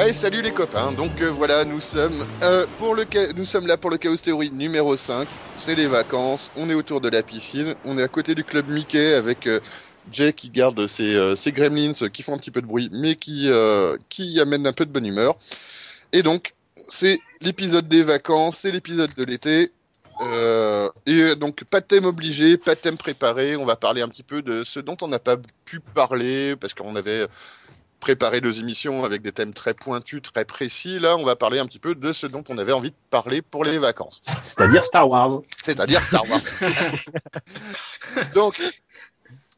Allez, salut les copains. Donc euh, voilà, nous sommes euh, pour le nous sommes là pour le Chaos Theory numéro 5. C'est les vacances. On est autour de la piscine. On est à côté du club Mickey avec euh, Jay qui garde ses, euh, ses gremlins qui font un petit peu de bruit, mais qui euh, qui amène un peu de bonne humeur. Et donc c'est l'épisode des vacances, c'est l'épisode de l'été. Euh, et donc pas de thème obligé, pas de thème préparé. On va parler un petit peu de ce dont on n'a pas pu parler parce qu'on avait préparé deux émissions avec des thèmes très pointus, très précis. Là, on va parler un petit peu de ce dont on avait envie de parler pour les vacances, C'est-à-dire Star Wars. c'est-à-dire Star Wars. Donc,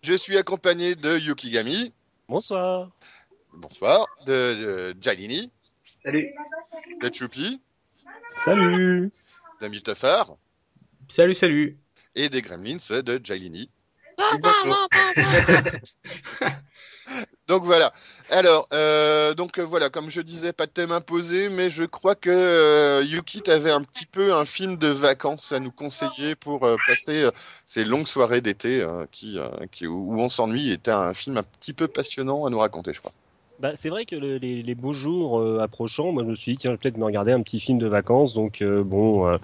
je suis accompagné de Yukigami, Bonsoir. bonsoir, de, de Jalini, Salut. de Choupi, Salut. de Mustafar Salut, salut. et des Gremlins de Jalini. Donc voilà. Alors, euh, donc euh, voilà, comme je disais, pas de thème imposé, mais je crois que euh, Yuki t'avait un petit peu un film de vacances à nous conseiller pour euh, passer ces longues soirées d'été qui, qui, où on s'ennuie. Était un film un petit peu passionnant à nous raconter, je crois. Bah, c'est vrai que le- les, les beaux jours euh, approchant, moi je me suis dit tiens, je vais peut-être me regarder un petit film de vacances. Donc euh, bon, euh,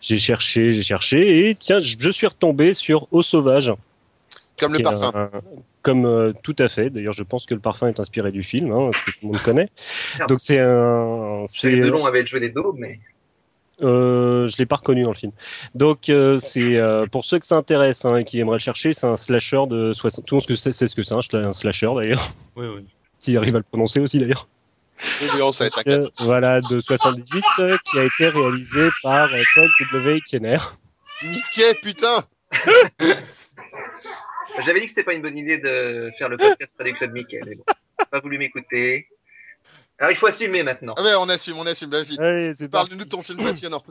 j'ai cherché, j'ai cherché et tiens, je, je suis retombé sur Eau sauvage. Comme le parfum. un- comme euh, tout à fait. D'ailleurs, je pense que le parfum est inspiré du film, hein, que tout le monde connaît. Donc c'est un, c'est Les Delon avaient joué des daubes, mais Euh, je l'ai pas reconnu dans le film. Donc euh, c'est euh, pour ceux que ça intéresse hein, et qui aimeraient le chercher, c'est un slasher de 60. Tout le monde que c'est, c'est ce que c'est, un, un slasher d'ailleurs. Oui, oui. S'il arrive à le prononcer aussi d'ailleurs. Oui, on sait, t'inquiète. Euh, voilà, de 78, euh, qui a été réalisé par euh, Todd W. Kenner. Mickey, putain j'avais dit que c'était pas une bonne idée de faire le podcast près du club Mickey, mais bon, pas voulu m'écouter. Alors il faut assumer maintenant. Ah ouais, on assume, on assume, vas-y. Parle-nous de ton film passionnant.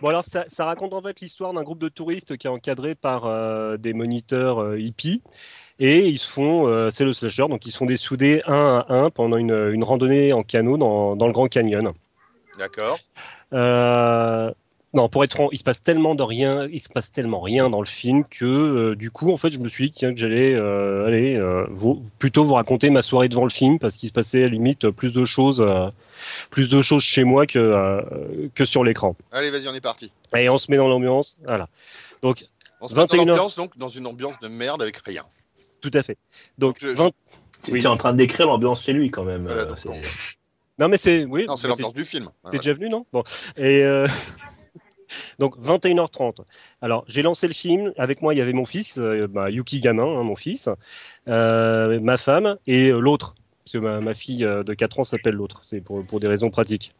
Bon alors ça, ça raconte en fait l'histoire d'un groupe de touristes qui est encadré par euh, des moniteurs euh, hippies et ils se font, euh, c'est le slasher, donc ils se font dessouder un à un pendant une, une randonnée en canot dans, dans le Grand Canyon. D'accord. Euh, non, pour être franc, il se passe tellement de rien, il se passe tellement rien dans le film que euh, du coup, en fait, je me suis dit tiens, que j'allais euh, aller euh, vous, plutôt vous raconter ma soirée devant le film parce qu'il se passait à la limite plus de choses, euh, plus de choses chez moi que euh, que sur l'écran. Allez, vas-y, on est parti. Et on se met dans l'ambiance, voilà. Donc On se met dans 21 heures. l'ambiance, donc, dans une ambiance de merde avec rien. tout à fait. Donc Je- je- 20 Il est en train de décrire l'ambiance chez lui quand même. Voilà, donc, non mais c'est oui. Non, c'est l'ambiance du film. T'es déjà venu, non? Bon. Et euh, donc 21h30. Alors j'ai lancé le film. Avec moi, il y avait mon fils, euh, bah, Yuki Gamin, hein, mon fils, euh, ma femme et euh, l'autre. Parce que ma, ma fille de 4 ans s'appelle l'autre. C'est pour, pour des raisons pratiques.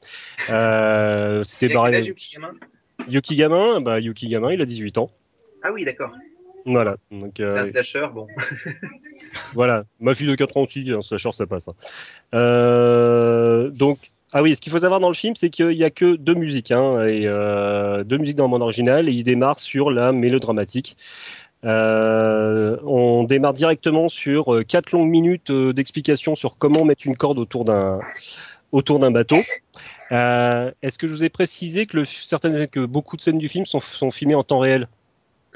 Euh, C'était pareil. Yuki, gamin Yuki Gamin, bah, Yuki Gamin, il a 18 ans. Ah oui, d'accord. Voilà. Donc, C'est euh, un slasher, bon. Voilà, ma fille de 4 ans aussi, un slasher, ça passe. hein. Euh, donc, ah oui, ce qu'il faut savoir dans le film, c'est qu'il y a que deux musiques, hein, et euh, deux musiques dans le monde original, et il démarre sur la mélodramatique. Euh, on démarre directement sur euh, quatre longues minutes euh, d'explication sur comment mettre une corde autour d'un autour d'un bateau. Euh, Est-ce que je vous ai précisé que, le, certaines, que beaucoup de scènes du film sont, sont filmées en temps réel?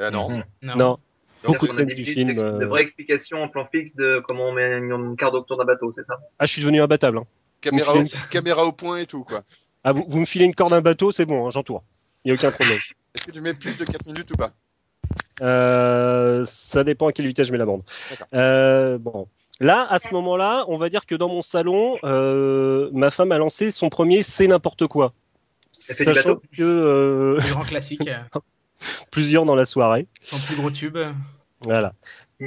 Ah non. Mhm. Non. Non. Beaucoup de scènes du film. euh, De vraies explications en plan fixe de comment on met une, une carte autour d'un bateau, c'est ça? Ah, je suis devenu imbattable. Hein. Caméra, au, caméra au point et tout, quoi. Ah, vous, vous me filez une corde d'un bateau, c'est bon, hein, j'entoure. Il n'y a aucun problème. Est-ce que tu mets plus de 4 minutes ou pas? Euh, ça dépend à quelle vitesse je mets la bande. Euh, bon. Là, à ce moment-là, on va dire que dans mon salon, euh, ma femme a lancé son premier C'est n'importe quoi. Elle fait du Sachant bateau que euh, Le grand classique, plusieurs dans la soirée. son plus gros tube. Voilà.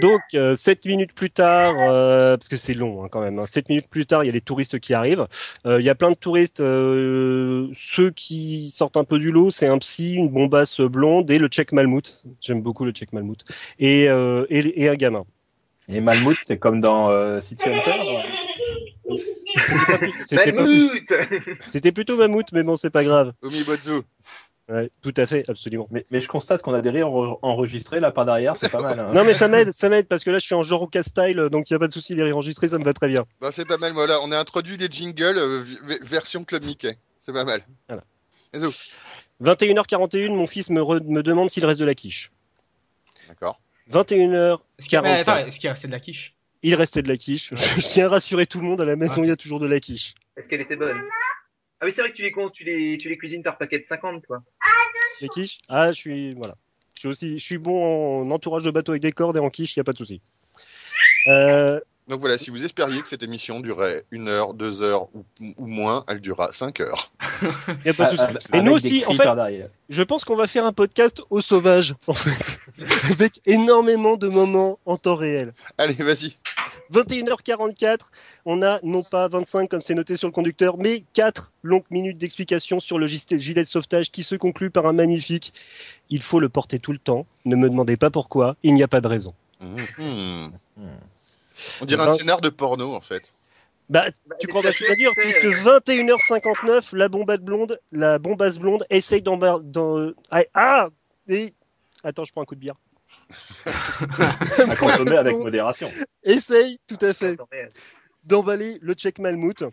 Donc, euh, sept minutes plus tard, euh, parce que c'est long hein, quand même, hein, sept minutes plus tard, il y a les touristes qui arrivent. Euh, Il y a plein de touristes. euh, ceux qui sortent un peu du lot, c'est un psy, une bombasse blonde et le Tchèque Malmout. J'aime beaucoup le Tchèque Malmout. Et, euh, et, et un gamin. Et Malmout, c'est comme dans euh, City Hunter. C'était plutôt Mammouth, mais bon, c'est pas grave. Omibozu. Ouais, tout à fait, absolument. Mais, mais je constate qu'on a des rires enre- enregistrés là par derrière, c'est pas mal. hein. Non mais ça m'aide, ça m'aide parce que là je suis en genre style, donc il y a pas de souci, les rires enregistrés, ça me va très bien. Bah, c'est pas mal, voilà. On a introduit des jingles euh, version Club Mickey. C'est pas mal. Voilà. Bisous. 21h41, mon fils me, re- me demande s'il reste de la quiche. D'accord. 21h, Est-ce qu'il y a... mais 44. attends, est-ce qu'il restait de la quiche? Il restait de la quiche. Je tiens à rassurer tout le monde, à la maison il y a toujours de la quiche. Est-ce qu'elle était bonne? Ah oui, c'est vrai que tu les, con- tu les, tu les cuisines par paquet de 50, toi. Les quiches Ah, je suis voilà. Je suis aussi, je suis bon en entourage de bateau avec des cordes et en quiche, il y a pas de souci. Euh, Donc voilà, si vous espériez que cette émission durait une heure, deux heures ou, ou moins, elle durera cinq heures. y a pas de Ah, souci. ah, Et nous aussi, en fait, je pense qu'on va faire un podcast au sauvage, en fait, avec énormément de moments en temps réel. Allez, vas-y. 21h44, on a non pas 25 comme c'est noté sur le conducteur, mais 4 longues minutes d'explication sur le gilet de sauvetage qui se conclut par un magnifique Il faut le porter tout le temps, ne me demandez pas pourquoi, il n'y a pas de raison. Hmm. On dirait un scénar de porno, en fait. Bah, Bah, tu crois pas ce que je veux dire, puisque c'est, euh, 21h59, la bombasse blonde, la bombasse blonde essaye d'en... dans Ah, ah et... Attends, je prends un coup de bière. À consommer avec modération. Essaye, tout à fait. d'emballer le Tchèque Malmout,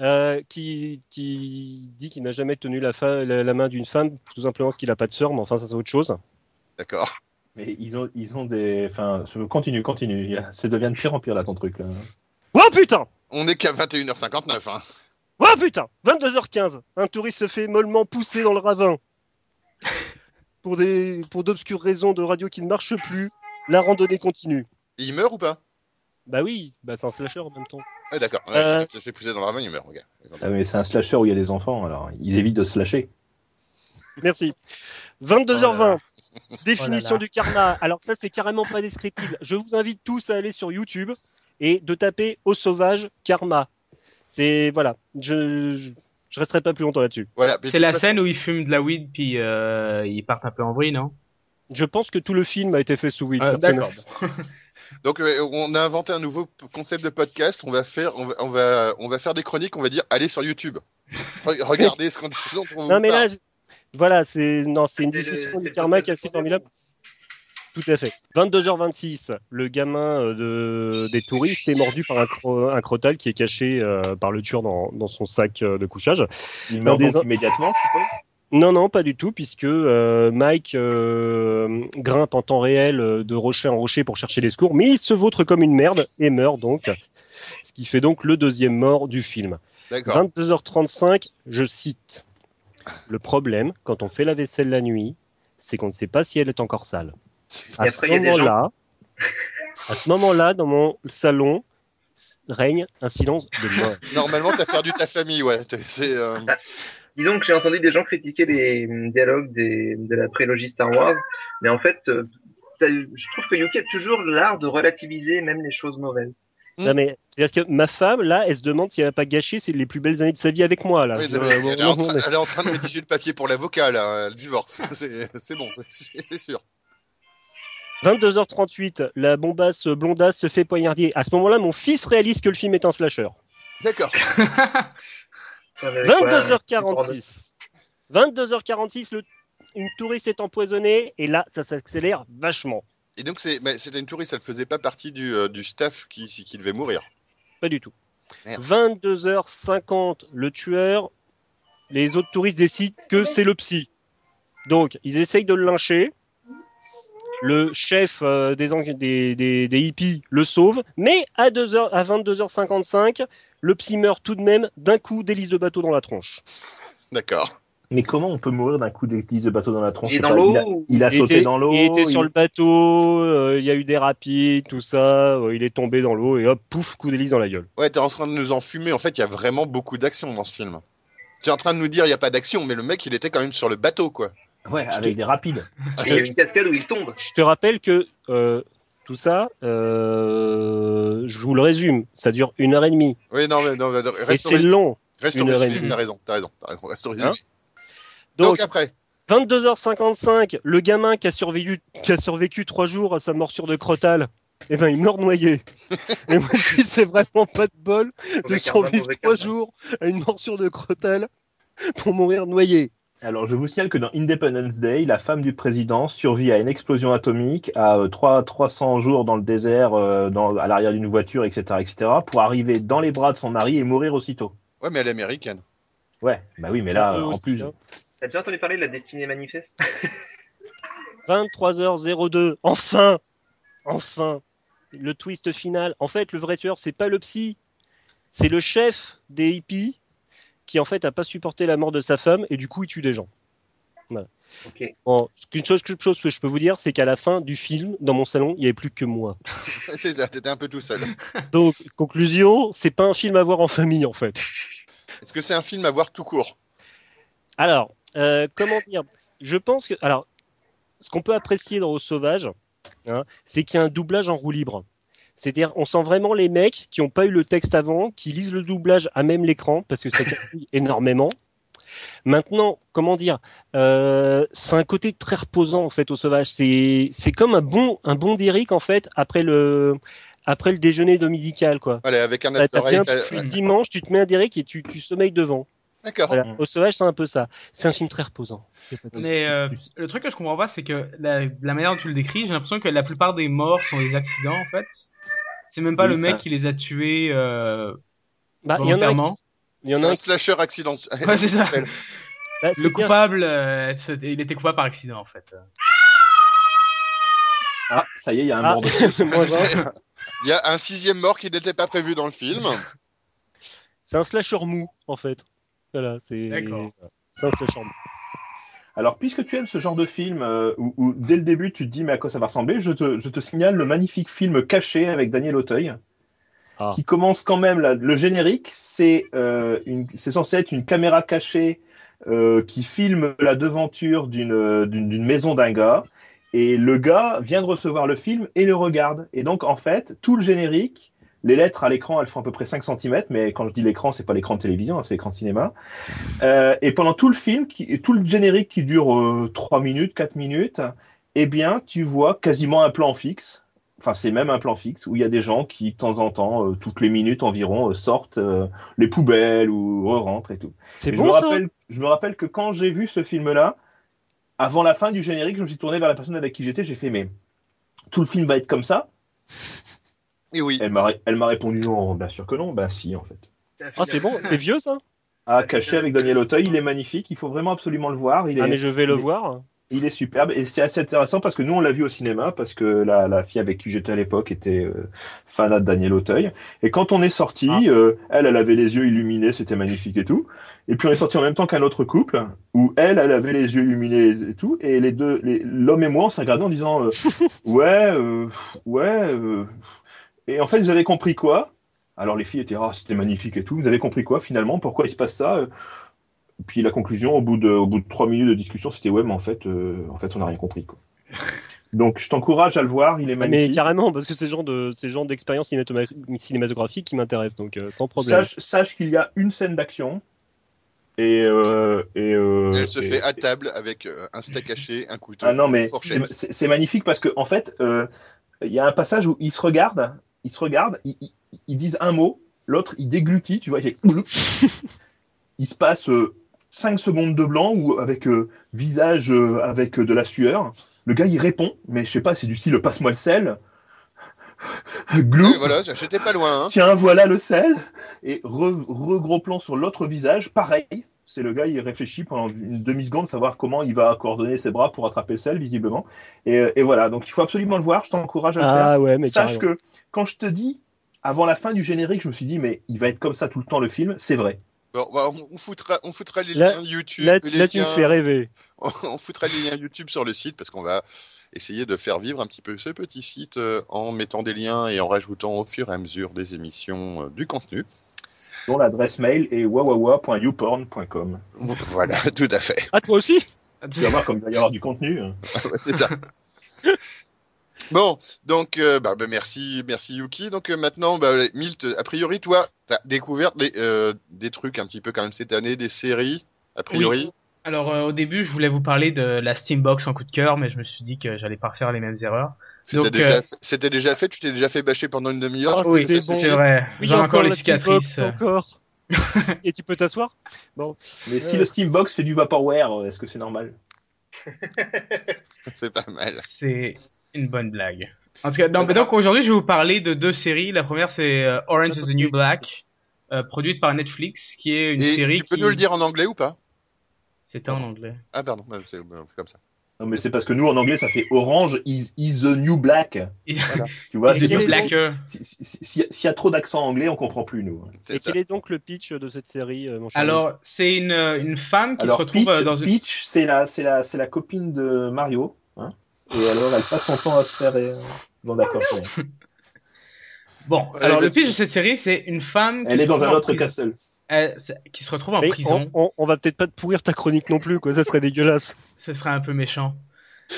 euh, qui, qui dit qu'il n'a jamais tenu la, fa- la, la main d'une femme, tout simplement parce qu'il n'a pas de sœur, mais enfin, ça c'est autre chose. D'accord. Mais ils ont, ils ont des. Enfin, continue, continue. Ça devient de pire en pire là ton truc là. Oh putain On est qu'à 21h59, hein. Oh putain 22h15, un touriste se fait mollement pousser dans le ravin. Pour des pour d'obscures raisons de radio qui ne marchent plus, la randonnée continue. Et il meurt ou pas? Bah oui, bah c'est un slasher en même temps. Ah, d'accord. Ouais, Euh. Fait pousser dans le ravin, il meurt. ok. Ah, mais c'est un slasher où il y a des enfants, alors ils évitent de se lâcher. Merci. 22h20. Oh Définition là là. du karma. Alors ça, c'est carrément pas descriptible. Je vous invite tous à aller sur YouTube et de taper au sauvage karma. C'est voilà. Je je, je resterai pas plus longtemps là-dessus. Voilà. C'est la façon- scène où ils fument de la weed puis euh, ils partent un peu en vrille, non? Je pense que tout le film a été fait sous weed. Ah. D'accord. Donc euh, on a inventé un nouveau concept de podcast. On va faire, on va, on va, on va faire des chroniques. On va dire, allez sur YouTube. Re- regardez ce qu'on on Non mais là, je- voilà, c'est non, c'est une c'est du karma qui est assez formidable. Tout à fait. 22h26, le gamin euh, de, des touristes est mordu par un, cro- un crotal qui est caché euh, par le tueur dans, dans son sac euh, de couchage. Des- donc immédiatement, je suppose? Non, non, pas du tout, puisque euh, Mike euh, grimpe en temps réel de rocher en rocher pour chercher les secours, mais il se vautre comme une merde et meurt donc, ce qui fait donc le deuxième mort du film. D'accord. 22h35, je cite. Le problème, quand on fait la vaisselle la nuit, c'est qu'on ne sait pas si elle est encore sale. À après, ce moment-là, à ce moment-là, dans mon salon, règne un silence de mort. Normalement, t'as perdu ta famille, ouais. C'est. euh, Disons que j'ai entendu des gens critiquer les hum, dialogues des, de la prélogie Star Wars, mais en fait, euh, je trouve que Yuki a toujours l'art de relativiser même les choses mauvaises. Non, mais c'est-à-dire que ma femme, là, elle se demande si elle n'a pas gâché les plus belles années de sa vie avec moi, là. oui, Je- non, mais euh, elle, est en train, elle est en train de rédiger le papier pour l'avocat, là, le divorce. C'est bon, c'est sûr. 22h38, la bombasse blondasse se fait poignarder. À ce moment-là, mon fils réalise que le film est un slasher. D'accord. Ça va avec quoi, 22h46. 22h46, le... une touriste est empoisonnée et là, ça s'accélère vachement. Et donc, c'était une touriste, elle faisait pas partie du, euh, du staff qui, qui devait mourir. Pas du tout. Merde. 22h50, le tueur, les autres touristes décident que c'est le psy. Donc, ils essayent de le lyncher. Le chef euh, des, en- des, des, des hippies le sauve, mais à, 2h, à 22h55, le psy meurt tout de même d'un coup d'hélice de bateau dans la tronche. D'accord. Mais comment on peut mourir d'un coup d'église de bateau dans la tronche? Il est Je dans l'eau il a- ou- Il a, Il sauté était- dans l'eau. Il était sur il- le bateau, euh, il y a eu des rapides, tout ça, euh, il est tombé dans l'eau et hop, pouf, coup d'hélice dans la gueule. Ouais, t'es en train de nous en fumer. En fait, il y a vraiment beaucoup d'action dans ce film. Tu es en train de nous dire il n'y a pas d'action, mais le mec, il était quand même sur le bateau, quoi. Ouais, avec des rapides. Il y a une cascade où il tombe. Je te rappelle que euh, tout ça, euh, je vous le résume, ça dure une heure et demie. Oui, non, mais non, reste c'est long. Reste une heure et demie. t'as raison, t'as raison, t'as raison, reste. Hein donc, Donc, après, 22h55, le gamin qui a survécu, qui a survécu trois jours à sa morsure de crotal, eh ben, il meurt noyé. Et moi, je dis, c'est vraiment pas de bol de survivre trois jours à une morsure de crotal pour mourir noyé. Alors, je vous signale que dans Independence Day, la femme du président survit à une explosion atomique à euh, 3 300 jours dans le désert, euh, dans, à l'arrière d'une voiture, etc., etc., pour arriver dans les bras de son mari et mourir aussitôt. Ouais, mais elle est américaine. Ouais, bah oui, mais là, peu en aussi, plus. T'as déjà entendu parler de la destinée manifeste? 23h02. Enfin Enfin Le twist final. En fait, le vrai tueur, c'est pas le psy. C'est le chef des hippies qui, en fait, a pas supporté la mort de sa femme et du coup, il tue des gens. Bon, une chose, une chose que je peux vous dire, c'est qu'à la fin du film, dans mon salon, il y avait plus que moi. c'est ça, t'étais un peu tout seul. Donc, conclusion, c'est pas un film à voir en famille, en fait. Est-ce que c'est un film à voir tout court? Alors, euh, comment dire? Je pense que. Alors, ce qu'on peut apprécier dans Au Sauvage, hein, c'est qu'il y a un doublage en roue libre. C'est-à-dire, on sent vraiment les mecs qui n'ont pas eu le texte avant, qui lisent le doublage à même l'écran, parce que ça casse énormément. Maintenant, comment dire euh, C'est un côté très reposant en fait au Sauvage. C'est c'est comme un bon un bon d'Eric en fait après le après le déjeuner dominical quoi. Allez, avec un after bien tu- euh, dimanche, tu te mets un Derrick et tu, tu sommeilles devant. D'accord. Voilà. Au Sauvage, c'est un peu ça. C'est un film très reposant. Mais euh, le truc que je comprends pas, c'est que la, la manière dont tu le décris, j'ai l'impression que la plupart des morts sont des accidents en fait. C'est même pas Oui, le mec ça. qui les a tués. Euh... Bah, il y en a un volontairement. qui- il y en a un slasher accidentel. Ouais, c'est ça. bah, Le coupable, euh, il était coupable par accident en fait. ah, ça y est, il y a un Ah. mort de. Il y a un sixième mort qui n'était pas prévu dans le film. C'est un slasher mou, en fait. Voilà, c'est. D'accord. C'est. Alors, puisque tu aimes ce genre de film euh, où, où dès le début tu te dis mais à quoi ça va ressembler, je te, je te signale le magnifique film Caché avec Daniel Auteuil, Ah. qui commence quand même là, le générique, c'est euh, censé être une caméra cachée euh, qui filme la devanture d'une euh, d'une d'une maison d'un gars, et le gars vient de recevoir le film et le regarde. Et donc en fait, tout le générique, les lettres à l'écran, elles font à peu près 5 cm, mais quand je dis l'écran, c'est pas l'écran de télévision, hein, c'est l'écran de cinéma. Euh, et pendant tout le film, qui, tout le générique qui dure euh, 3 minutes, 4 minutes, eh bien, tu vois quasiment un plan fixe. Enfin, c'est même un plan fixe où il y a des gens qui, de temps en temps, euh, toutes les minutes environ, euh, sortent euh, les poubelles ou rentrent et tout. C'est je, bon, me rappelle, je me rappelle que quand j'ai vu ce film-là, avant la fin du générique, je me suis tourné vers la personne avec qui j'étais, j'ai fait, mais tout le film va être comme ça? Et oui. Elle m'a ré- elle m'a répondu, non, bien sûr que non, ben si, en fait. Ah, c'est bon, c'est vieux, ça? Ah, caché avec Daniel Auteuil, il est magnifique, il faut vraiment absolument le voir. Il est, Ah, mais je vais le il est- voir. Il est superbe et c'est assez intéressant parce que nous on l'a vu au cinéma parce que la, la fille avec qui j'étais à l'époque était euh, fanat de Daniel Auteuil et quand on est sorti, Ah. euh, elle elle avait les yeux illuminés, c'était magnifique et tout. Et puis on est sorti en même temps qu'un autre couple où elle elle avait les yeux illuminés et tout et les deux les- l'homme et moi on s'est regardé en disant euh, ouais euh, ouais euh. Et en fait vous avez compris quoi? Alors les filles étaient ah c'était magnifique et tout. Vous avez compris quoi finalement? Pourquoi il se passe ça? Puis la conclusion, au bout de, au bout de trois minutes de discussion, c'était ouais, mais en fait, euh, en fait, on n'a rien compris. Quoi. Donc, je t'encourage à le voir, il est Ah, mais magnifique. carrément, parce que c'est genre de, c'est le genre d'expérience cinématographique qui m'intéresse, donc euh, sans problème. Sache, sache qu'il y a une scène d'action et euh, et, euh, Elle se et- fait à table avec euh, un steak haché, un couteau, Ah non, mais c'est- magnifique parce que en fait, euh, il y a un passage où ils se regardent, ils se regardent, ils, ils- ils disent un mot, l'autre il déglutit, tu vois, il fait il se passe 5 secondes de blanc ou avec euh, visage euh, avec euh, de la sueur. Le gars il répond, mais je sais pas, c'est du style passe-moi le sel. Glou. Voilà, j'étais pas loin. Hein. Tiens, voilà le sel. Et re, re- gros plan sur l'autre visage, pareil. C'est le gars, il réfléchit pendant une demi-seconde, savoir comment il va coordonner ses bras pour attraper le sel, visiblement. Et, et voilà, donc il faut absolument le voir, je t'encourage à le faire. Ah ouais, mais Sache carrément. que quand je te dis, avant la fin du générique, je me suis dit, mais il va être comme ça tout le temps le film, c'est vrai. Bon, bah, on, foutra, on foutra les Là- liens YouTube. Là, les là, tu me fais rêver. on foutra les liens YouTube sur le site parce qu'on va essayer de faire vivre un petit peu ce petit site euh, en mettant des liens et en rajoutant au fur et à mesure des émissions euh, du contenu. Dont l'adresse mail est wawawa.youporn.com. Voilà, tout à fait. Ah, toi aussi? Tu vas voir comme il va y avoir du contenu. hein. Ouais, C'est ça. Bon, donc euh, bah, bah, merci, merci Yuki. Donc euh, maintenant, bah, Milt, a priori, toi, t'as découvert des, euh, des trucs un petit peu quand même cette année, des séries, a priori. Alors euh, au début, je voulais vous parler de la Steambox en coup de cœur, mais je me suis dit que j'allais pas refaire les mêmes erreurs. C'était déjà, euh, c'était déjà fait. Tu t'es déjà fait bâcher pendant une demi-heure. Bon. série C'est vrai. Oui, J'ai encore les la cicatrices. Steambox, Encore. Et tu peux t'asseoir? Bon. Mais si le Steambox fait du Vaporware, est-ce que c'est normal? C'est pas mal. C'est une bonne blague. En tout cas, donc, donc aujourd'hui, je vais vous parler de deux séries. La première, c'est euh, Orange is the New Black, euh, produite par Netflix, qui est une Et série tu peux qui... nous le dire en anglais ou pas? C'était en anglais. Ah pardon, c'est c'est comme ça. Non, mais c'est parce que nous, en anglais, ça fait Orange is, is the new black. Voilà. Tu vois, c'est Black. euh, si- si- si- S'il y a trop d'accent anglais, on comprend plus, nous. Et ça. quel est donc le pitch de cette série, euh, mon cher Alors, c'est une, euh, une femme qui Alors, se retrouve Peach, euh, dans une... Peach, c'est la, c'est la, c'est la copine de Mario. Hein et alors, elle passe son temps à se faire. euh, Bon, d'accord. c'est bon. Bon, Ouais, alors le pitch de cette série, c'est une femme qui Elle se est dans un autre prison- castle. C'est- qui se retrouve en Mais prison. on, on, on va peut-être pas te pourrir ta chronique non plus, quoi. Ça serait dégueulasse. Ce serait un peu méchant.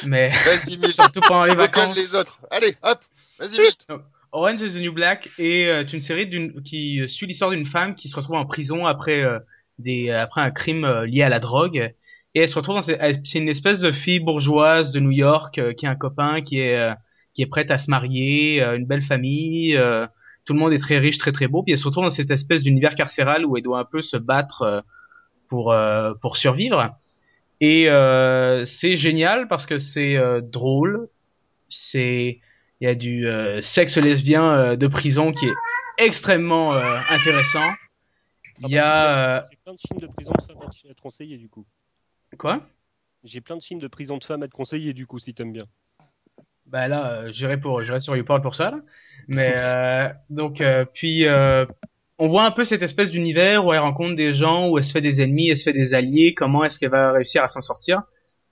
Mais Vas-y, Milt. surtout pendant les vacances. les autres. Allez, hop. Vas-y, Milt. Orange is the New Black est euh, une série d'une qui euh, suit l'histoire d'une femme qui se retrouve en prison après euh, des après un crime euh, lié à la drogue et elle se retrouve dans c'est une espèce de fille bourgeoise de New York euh, qui a un copain qui est euh, qui est prête à se marier, euh, une belle famille, euh, tout le monde est très riche, très très beau, puis elle se retrouve dans cette espèce d'univers carcéral où elle doit un peu se battre euh, pour euh, pour survivre. Et euh, c'est génial parce que c'est drôle, c'est il y a du sexe lesbien de prison qui est extrêmement intéressant. Il y a euh, J'ai plein de films de prison de femmes à te conseiller, du coup. quoi? J'ai plein de films de prison de femmes à te conseiller, du coup, si t'aimes bien. Bah là, j'irai pour j'irai sur YouPorn pour ça. Là. Mais euh, donc euh, puis euh, on voit un peu cette espèce d'univers où elle rencontre des gens, où elle se fait des ennemis, elle se fait des alliés. Comment est-ce qu'elle va réussir à s'en sortir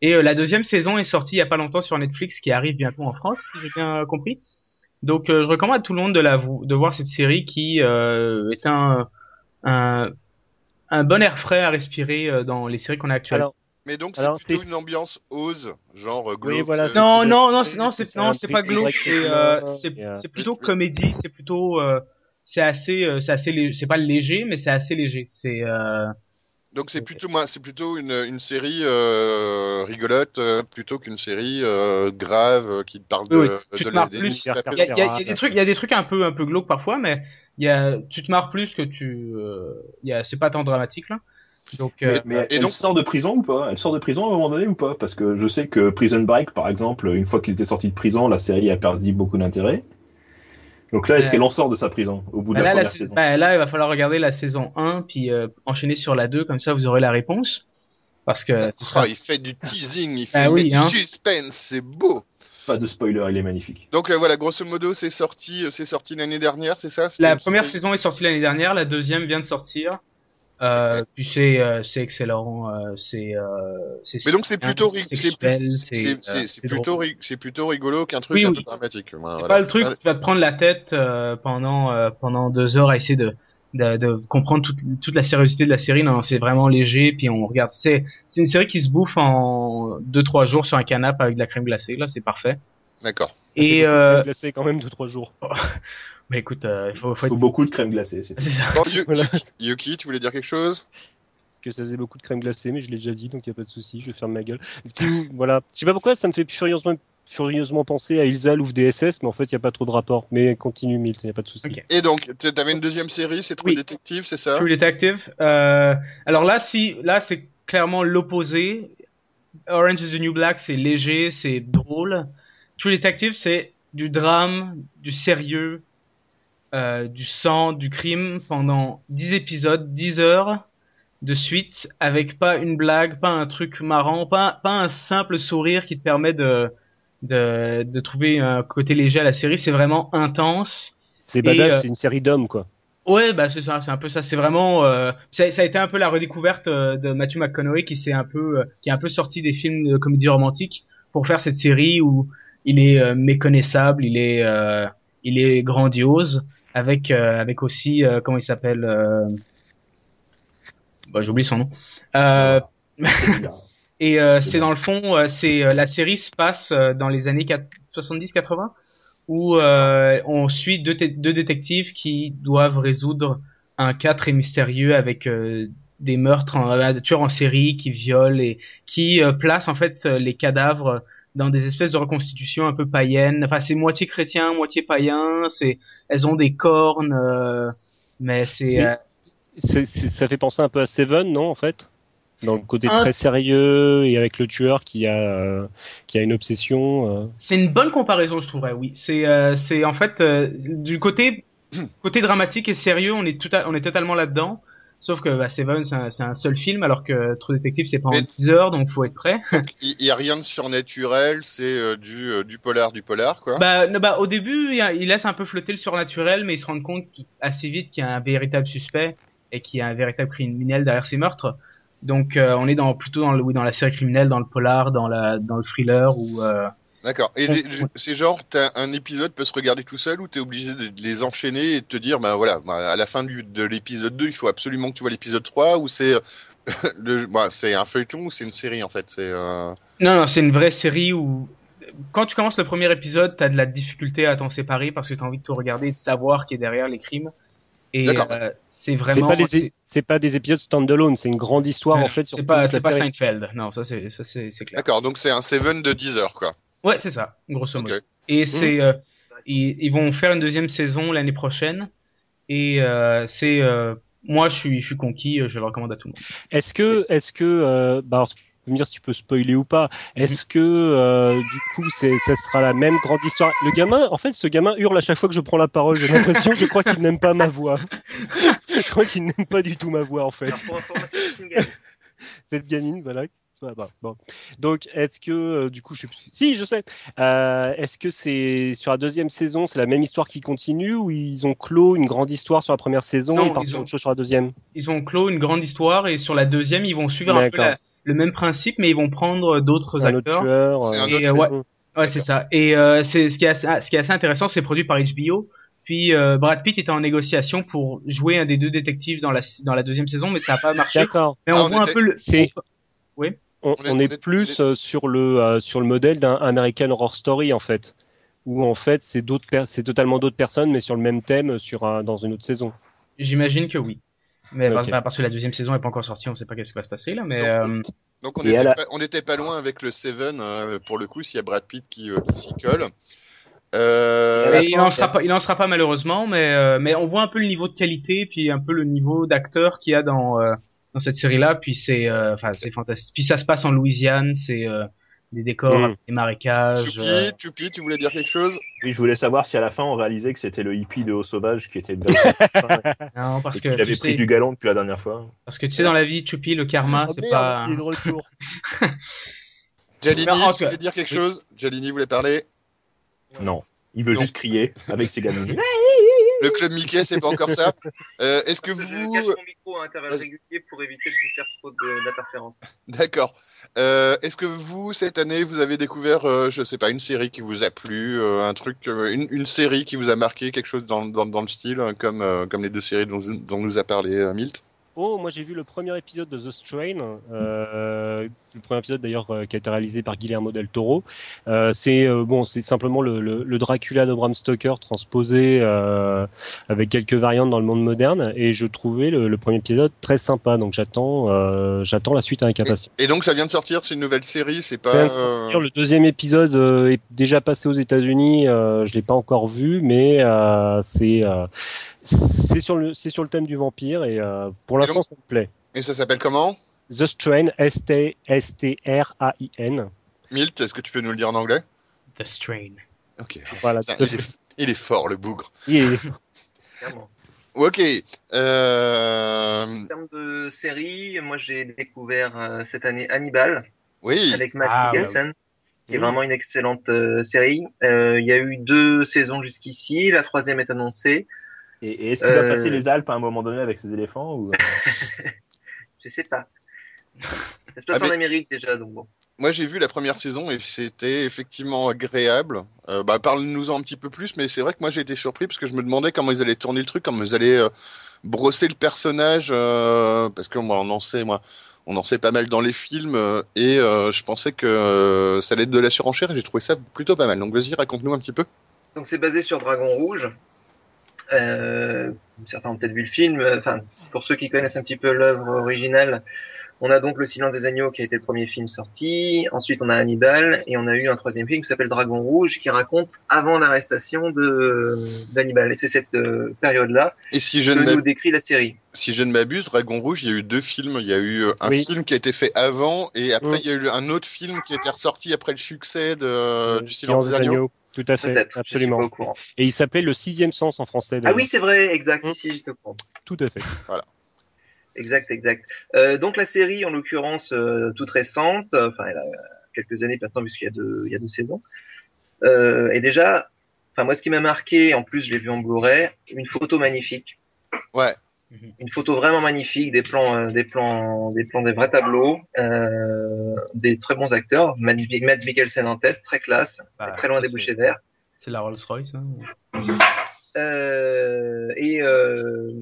Et euh, la deuxième saison est sortie il y a pas longtemps sur Netflix, qui arrive bientôt en France, si j'ai bien compris. Donc euh, je recommande à tout le monde de la de voir cette série qui euh, est un un un bon air frais à respirer euh, dans les séries qu'on a actuellement. Alors, Mais donc, c'est plutôt une ambiance ose, genre euh, Oui, glauque. voilà, euh, Non, non, non, non, c'est, non, c'est pas glauque, c'est, euh, c'est, plutôt comédie, c'est plutôt, euh, c'est assez, euh, c'est assez, c'est pas léger, mais c'est assez léger. C'est, Donc c'est plutôt moi, c'est plutôt une, une série euh, rigolote euh, plutôt qu'une série euh, grave qui parle de, Oui, oui, tu de te marres plus. il y y a- il y a des trucs, il y a des trucs un peu, un peu glauques parfois, mais il y a, tu te marres plus que tu, euh, il y a, c'est pas tant dramatique là. Donc, euh, Mais, mais Et elle donc- sort de prison ou pas? Elle sort de prison à un moment donné ou pas? Parce que je sais que Prison Break, par exemple, une fois qu'il était sorti de prison, la série a perdu beaucoup d'intérêt. Donc là, est-ce qu'elle en sort de sa prison au bout de bah la là, la première sais- saison? bah là, il va falloir regarder la saison 1 puis euh, enchaîner sur la 2 comme ça vous aurez la réponse. Parce que ce sera Ah, il fait du teasing, il fait Ah oui, met du hein. suspense, c'est beau. Pas de spoiler, il est magnifique. Donc euh, voilà, grosso modo, c'est sorti, euh, c'est sorti l'année dernière, c'est ça? La première saison est sortie l'année dernière, la deuxième vient de sortir. Euh, puis c'est euh, c'est excellent, euh, c'est euh, c'est Mais donc c'est plutôt c'est c'est euh, plutôt c'est plutôt rigolo qu'un truc Oui, un oui. peu dramatique. Voilà, C'est voilà, pas le truc pas- qui va te prendre la tête euh, pendant euh, pendant deux heures à essayer de de, de comprendre toute, toute la sérieuxité de la série. Non, c'est vraiment léger. Puis on regarde. C'est c'est une série qui se bouffe en deux trois jours sur un canapé avec de la crème glacée. Là, c'est parfait. D'accord. Et euh, glacé quand même de trois jours. bah écoute, euh, il faut, être... beaucoup de crème glacée. c'est- ça. Bon, Yu- Voilà. Yuki, tu voulais dire quelque chose? Que ça faisait beaucoup de crème glacée, mais je l'ai déjà dit, donc il n'y a pas de souci, je vais fermer ma gueule. Voilà. Je sais pas pourquoi ça me fait furieusement, furieusement penser à Ilsa Louvre DSS, mais en fait, il n'y a pas trop de rapport. Mais continue, Milt, il n'y a pas de souci. Et donc, t- t'avais une deuxième série, c'est True Oui. Detective, c'est ça? True Detective. Euh, alors là, si là, c'est clairement l'opposé. Orange is the New Black, c'est léger, c'est drôle. True Detective, c'est du drame, du sérieux, euh, du sang, du crime pendant 10 épisodes, 10 heures de suite, avec pas une blague, pas un truc marrant, pas, pas un simple sourire qui te permet de, de, de trouver un côté léger à la série. C'est vraiment intense. C'est badass, euh, c'est une série d'hommes, quoi. Ouais, bah c'est ça, c'est un peu ça. C'est vraiment, euh, ça, ça a été un peu la redécouverte euh, de Matthew McConaughey qui s'est un peu, qui est un peu sorti des films de comédie romantique pour faire cette série où il est méconnaissable, il est, euh, il est grandiose, avec, euh, avec aussi, euh, comment il s'appelle, euh... bah, j'ai oublié son nom. Euh, et euh, c'est dans le fond, c'est euh, la série se passe dans les années 70-80 où on suit deux, deux détectives qui doivent résoudre un cas très mystérieux avec des meurtres, en, tueurs en série qui violent et qui placent en fait les cadavres dans des espèces de reconstitutions un peu païennes. Enfin, c'est moitié chrétien, moitié païen. C'est, elles ont des cornes, euh, mais c'est euh, c'est- ça fait penser un peu à Seven, non, en fait? Dans le côté Un- très sérieux et avec le tueur qui a, euh, qui a une obsession. euh. C'est une bonne comparaison, je trouverais. Oui, c'est euh, c'est en fait du côté côté dramatique et sérieux, on est tout à- on est totalement là-dedans. Sauf que bah, Seven, c'est un, c'est un seul film, alors que True Detective, c'est pas en Mais- 10 heures, donc faut être prêt. Il il y a rien de surnaturel, c'est euh, du, euh, du polar, du polar, quoi. bah, non, bah, au début, il, il laisse un peu flotter le surnaturel, mais il se rend compte assez vite qu'il y a un véritable suspect et qu'il y a un véritable criminel derrière ces meurtres. Donc, euh, on est dans plutôt dans le, oui, dans la série criminelle, dans le polar, dans la, dans le thriller ou. D'accord. Et des- c'est genre, t'as un épisode peut se regarder tout seul ou t'es obligé de les enchaîner et de te dire, bah voilà, bah, à la fin du, de l'épisode 2, il faut absolument que tu vois l'épisode 3 ou c'est euh, bah, c'est un feuilleton ou c'est une série en fait? C'est euh... Non, non, c'est une vraie série où quand tu commences le premier épisode, t'as de la difficulté à t'en séparer parce que t'as envie de tout regarder et de savoir qui est derrière les crimes. Et D'accord. euh, c'est vraiment. pas, des- c'est- pas des épisodes standalone, c'est une grande histoire en fait. sur C'est pas, pas. Seinfeld. Non, ça c'est, ça c'est, c'est clair. D'accord. Donc c'est un Seven de 10 heures quoi. Ouais, c'est ça, grosso modo. Et c'est, euh, ils, ils vont faire une deuxième saison l'année prochaine. Et euh, c'est, euh, moi je suis, je suis conquis, je le recommande à tout le monde. Est-ce que, est-ce que, euh, bah, alors, tu peux me dire si tu peux spoiler ou pas. Est-ce que, euh, du coup, c'est, ça sera la même grande histoire? Le gamin, en fait, ce gamin hurle à chaque fois que je prends la parole. J'ai l'impression, je crois qu'il n'aime pas ma voix. je crois qu'il n'aime pas du tout ma voix, en fait. Alors, pour. Cette gamine, voilà. Bon. Donc, est-ce que, euh, du coup, je sais plus. Si, je sais. Euh, est-ce que c'est sur la deuxième saison, c'est la même histoire qui continue ou ils ont clos une grande histoire sur la première saison Non, et partent ils sur ont- autre chose sur la deuxième? Ils ont clos une grande histoire et sur la deuxième, ils vont suivre un peu la- le même principe, mais ils vont prendre d'autres Un autre acteurs. tueur. C'est euh, un autre euh, ouais. c'est ça. Et euh, c'est ce qui est assez, ah, ce qui est assez intéressant, c'est produit par HBO. Puis euh, Brad Pitt était en négociation pour jouer un des deux détectives dans la dans la deuxième saison, mais ça n'a pas marché. D'accord. Mais on Ah, on voit était- un peu le. C'est- Oui. On, On est- on on est est- plus on euh, sur le euh, sur le modèle d'un American Horror Story en fait, où en fait c'est d'autres c'est totalement d'autres personnes mais sur le même thème sur un, dans une autre saison. J'imagine que oui. Mais parce- bah, parce que la deuxième saison est pas encore sortie, on sait pas qu'est-ce qui va se passer là. Mais Donc, euh, Donc on Et était, à la- pas, loin avec le Seven hein, pour le coup s'il y a Brad Pitt qui, euh, qui s'y colle. Euh, et il en sera pas, il en sera pas malheureusement, mais euh, mais on voit un peu le niveau de qualité, puis un peu le niveau d'acteur qu'il y a dans euh, dans cette série-là. Puis c'est, euh, enfin c'est fantastique. Puis ça se passe en Louisiane, c'est euh, des décors, Mm. avec des marécages. Choupi, euh, Choupi, tu voulais dire quelque chose? Oui, je voulais savoir si à la fin on réalisait que c'était le hippie de Haut Sauvage qui était le Non, parce et que tu avait sais, pris du galon depuis la dernière fois. parce que tu sais dans la vie, Choupi, le karma, Oh, c'est pas. il est de retour. Jalini, tu voulais dire quelque chose? Jalini voulait parler? Non, il veut Non. juste crier avec ses gamines. Le club Mickey, c'est pas encore ça. Euh, Est-ce que Je vous, cache mon micro à intervalles réguliers pour éviter de vous faire trop d'interférences. d'accord. Euh, Est-ce que vous cette année vous avez découvert, euh, je sais pas, une série qui vous a plu, euh, un truc, une, une série qui vous a marqué, quelque chose dans, dans, dans le style, hein, comme euh, comme les deux séries dont, dont nous a parlé euh, Milt? Oh, moi j'ai vu le premier épisode de The Strain, euh, le premier épisode d'ailleurs euh, qui a été réalisé par Guillermo del Toro. Euh, c'est euh, bon, c'est simplement le, le, le Dracula de Bram Stoker transposé euh, avec quelques variantes dans le monde moderne, et je trouvais le, le premier épisode très sympa. Donc j'attends, euh, j'attends la suite avec impatience. Et donc ça vient de sortir, c'est une nouvelle série, c'est pas. sortir, Le deuxième épisode euh, est déjà passé aux États-Unis. Euh, je l'ai pas encore vu, mais euh, c'est euh, c'est sur le c'est sur le thème du vampire et euh, pour l'instant ça me plaît. Et ça s'appelle comment? The Strain, S-T- S-T-R-A-I-N. Milt, est-ce que tu peux nous le dire en anglais? The Strain. Ok. Voilà, Putain, il, est, il est fort le bougre. Et- Clairement. Ok. Euh... En termes de série, moi j'ai découvert euh, cette année Hannibal Oui. avec Matt Ah, Mikkelsen, qui est vraiment une excellente euh, série. Euh, Il y a eu deux saisons jusqu'ici, la troisième est annoncée. Et, et est-ce qu'il va Euh. passer les Alpes à un moment donné avec ses éléphants ou... Je sais pas. Ça se passe Ah, mais- en Amérique déjà, donc bon. Moi, j'ai vu la première saison et c'était effectivement agréable. Euh, bah, parle-nous-en un petit peu plus, mais c'est vrai que moi j'ai été surpris parce que je me demandais comment ils allaient tourner le truc, comment ils allaient euh, brosser le personnage, euh, parce que moi, on en sait, moi, on en sait pas mal dans les films euh, et euh, je pensais que euh, ça allait être de la surenchère et j'ai trouvé ça plutôt pas mal. Donc vas-y, raconte-nous un petit peu. Donc c'est basé sur Dragon Rouge. Euh, certains ont peut-être vu le film. Enfin, pour ceux qui connaissent un petit peu l'œuvre originale, On a donc Le Silence des Agneaux qui a été le premier film sorti. Ensuite, on a Hannibal et on a eu un troisième film qui s'appelle Dragon Rouge qui raconte avant l'arrestation de d'Hannibal. Et c'est cette euh, période-là Et si je que ne nous décrit la série. si je ne m'abuse, Dragon Rouge, il y a eu deux films. Il y a eu euh, un Oui. film qui a été fait avant et après il y a eu un autre film qui a été ressorti après le succès de, euh, du Silence Silence des Agneaux. Tout à fait, je suis absolument. pas au courant. Et il s'appelait Le Sixième Sens en français. Ah oui, c'est vrai, exact. Mm. Si, si, j'étais au courant. Tout à fait. Exact, exact. Euh, donc la série, en l'occurrence, euh, toute récente, euh, enfin elle a quelques années maintenant puisqu'il y a deux, il y a deux saisons. Euh, et déjà, enfin moi ce qui m'a marqué, en plus je l'ai vu en Blu-ray, une photo magnifique, Ouais. Une photo vraiment magnifique, des plans, euh, des plans, des plans, des vrais tableaux, euh, des très bons acteurs, Matt, Matt Mikkelsen en tête, très classe, Bah, très loin des bouchées verts. C'est la Rolls Royce. Hein. Euh, et euh,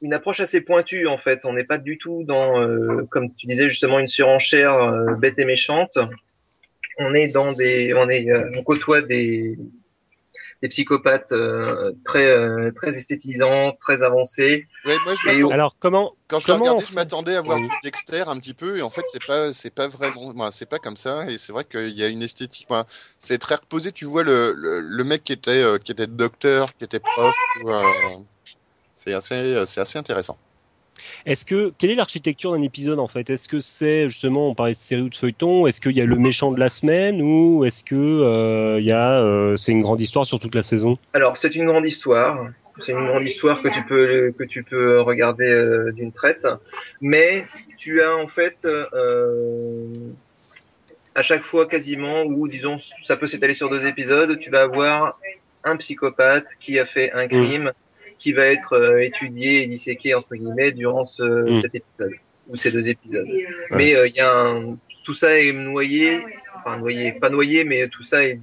une approche assez pointue en fait. On n'est pas du tout dans, euh, comme tu disais justement, une surenchère euh, bête et méchante. On est dans des, on est, euh, on côtoie des, des psychopathes euh, très, euh, très esthétisants, très avancés. Ouais, moi, je Et Alors, comment quand je l'ai regardé, on je m'attendais à voir Oui. du Dexter un petit peu, et en fait, c'est pas, c'est pas vraiment, c'est pas comme ça, et c'est vrai qu'il y a une esthétique, c'est très reposé. Tu vois le, le, le mec qui était, euh, qui était docteur, qui était prof, euh, c'est assez, c'est assez intéressant. Est-ce que quelle est l'architecture d'un épisode en fait? Est-ce que c'est justement on parlait de série ou de feuilleton Est-ce qu'il y a le méchant de la semaine ou est-ce que euh, il y a euh, c'est une grande histoire sur toute la saison? Alors c'est une grande histoire. C'est une grande histoire que tu peux que tu peux regarder euh, d'une traite, mais tu as en fait à chaque fois quasiment ou disons ça peut s'étaler sur deux épisodes, tu vas avoir un psychopathe qui a fait un crime qui va être euh, étudié et disséqué entre guillemets durant ce, Mm. cet épisode ou ces deux épisodes. Mais euh, il y a un, tout ça est noyé, enfin noyé, pas noyé, mais tout ça est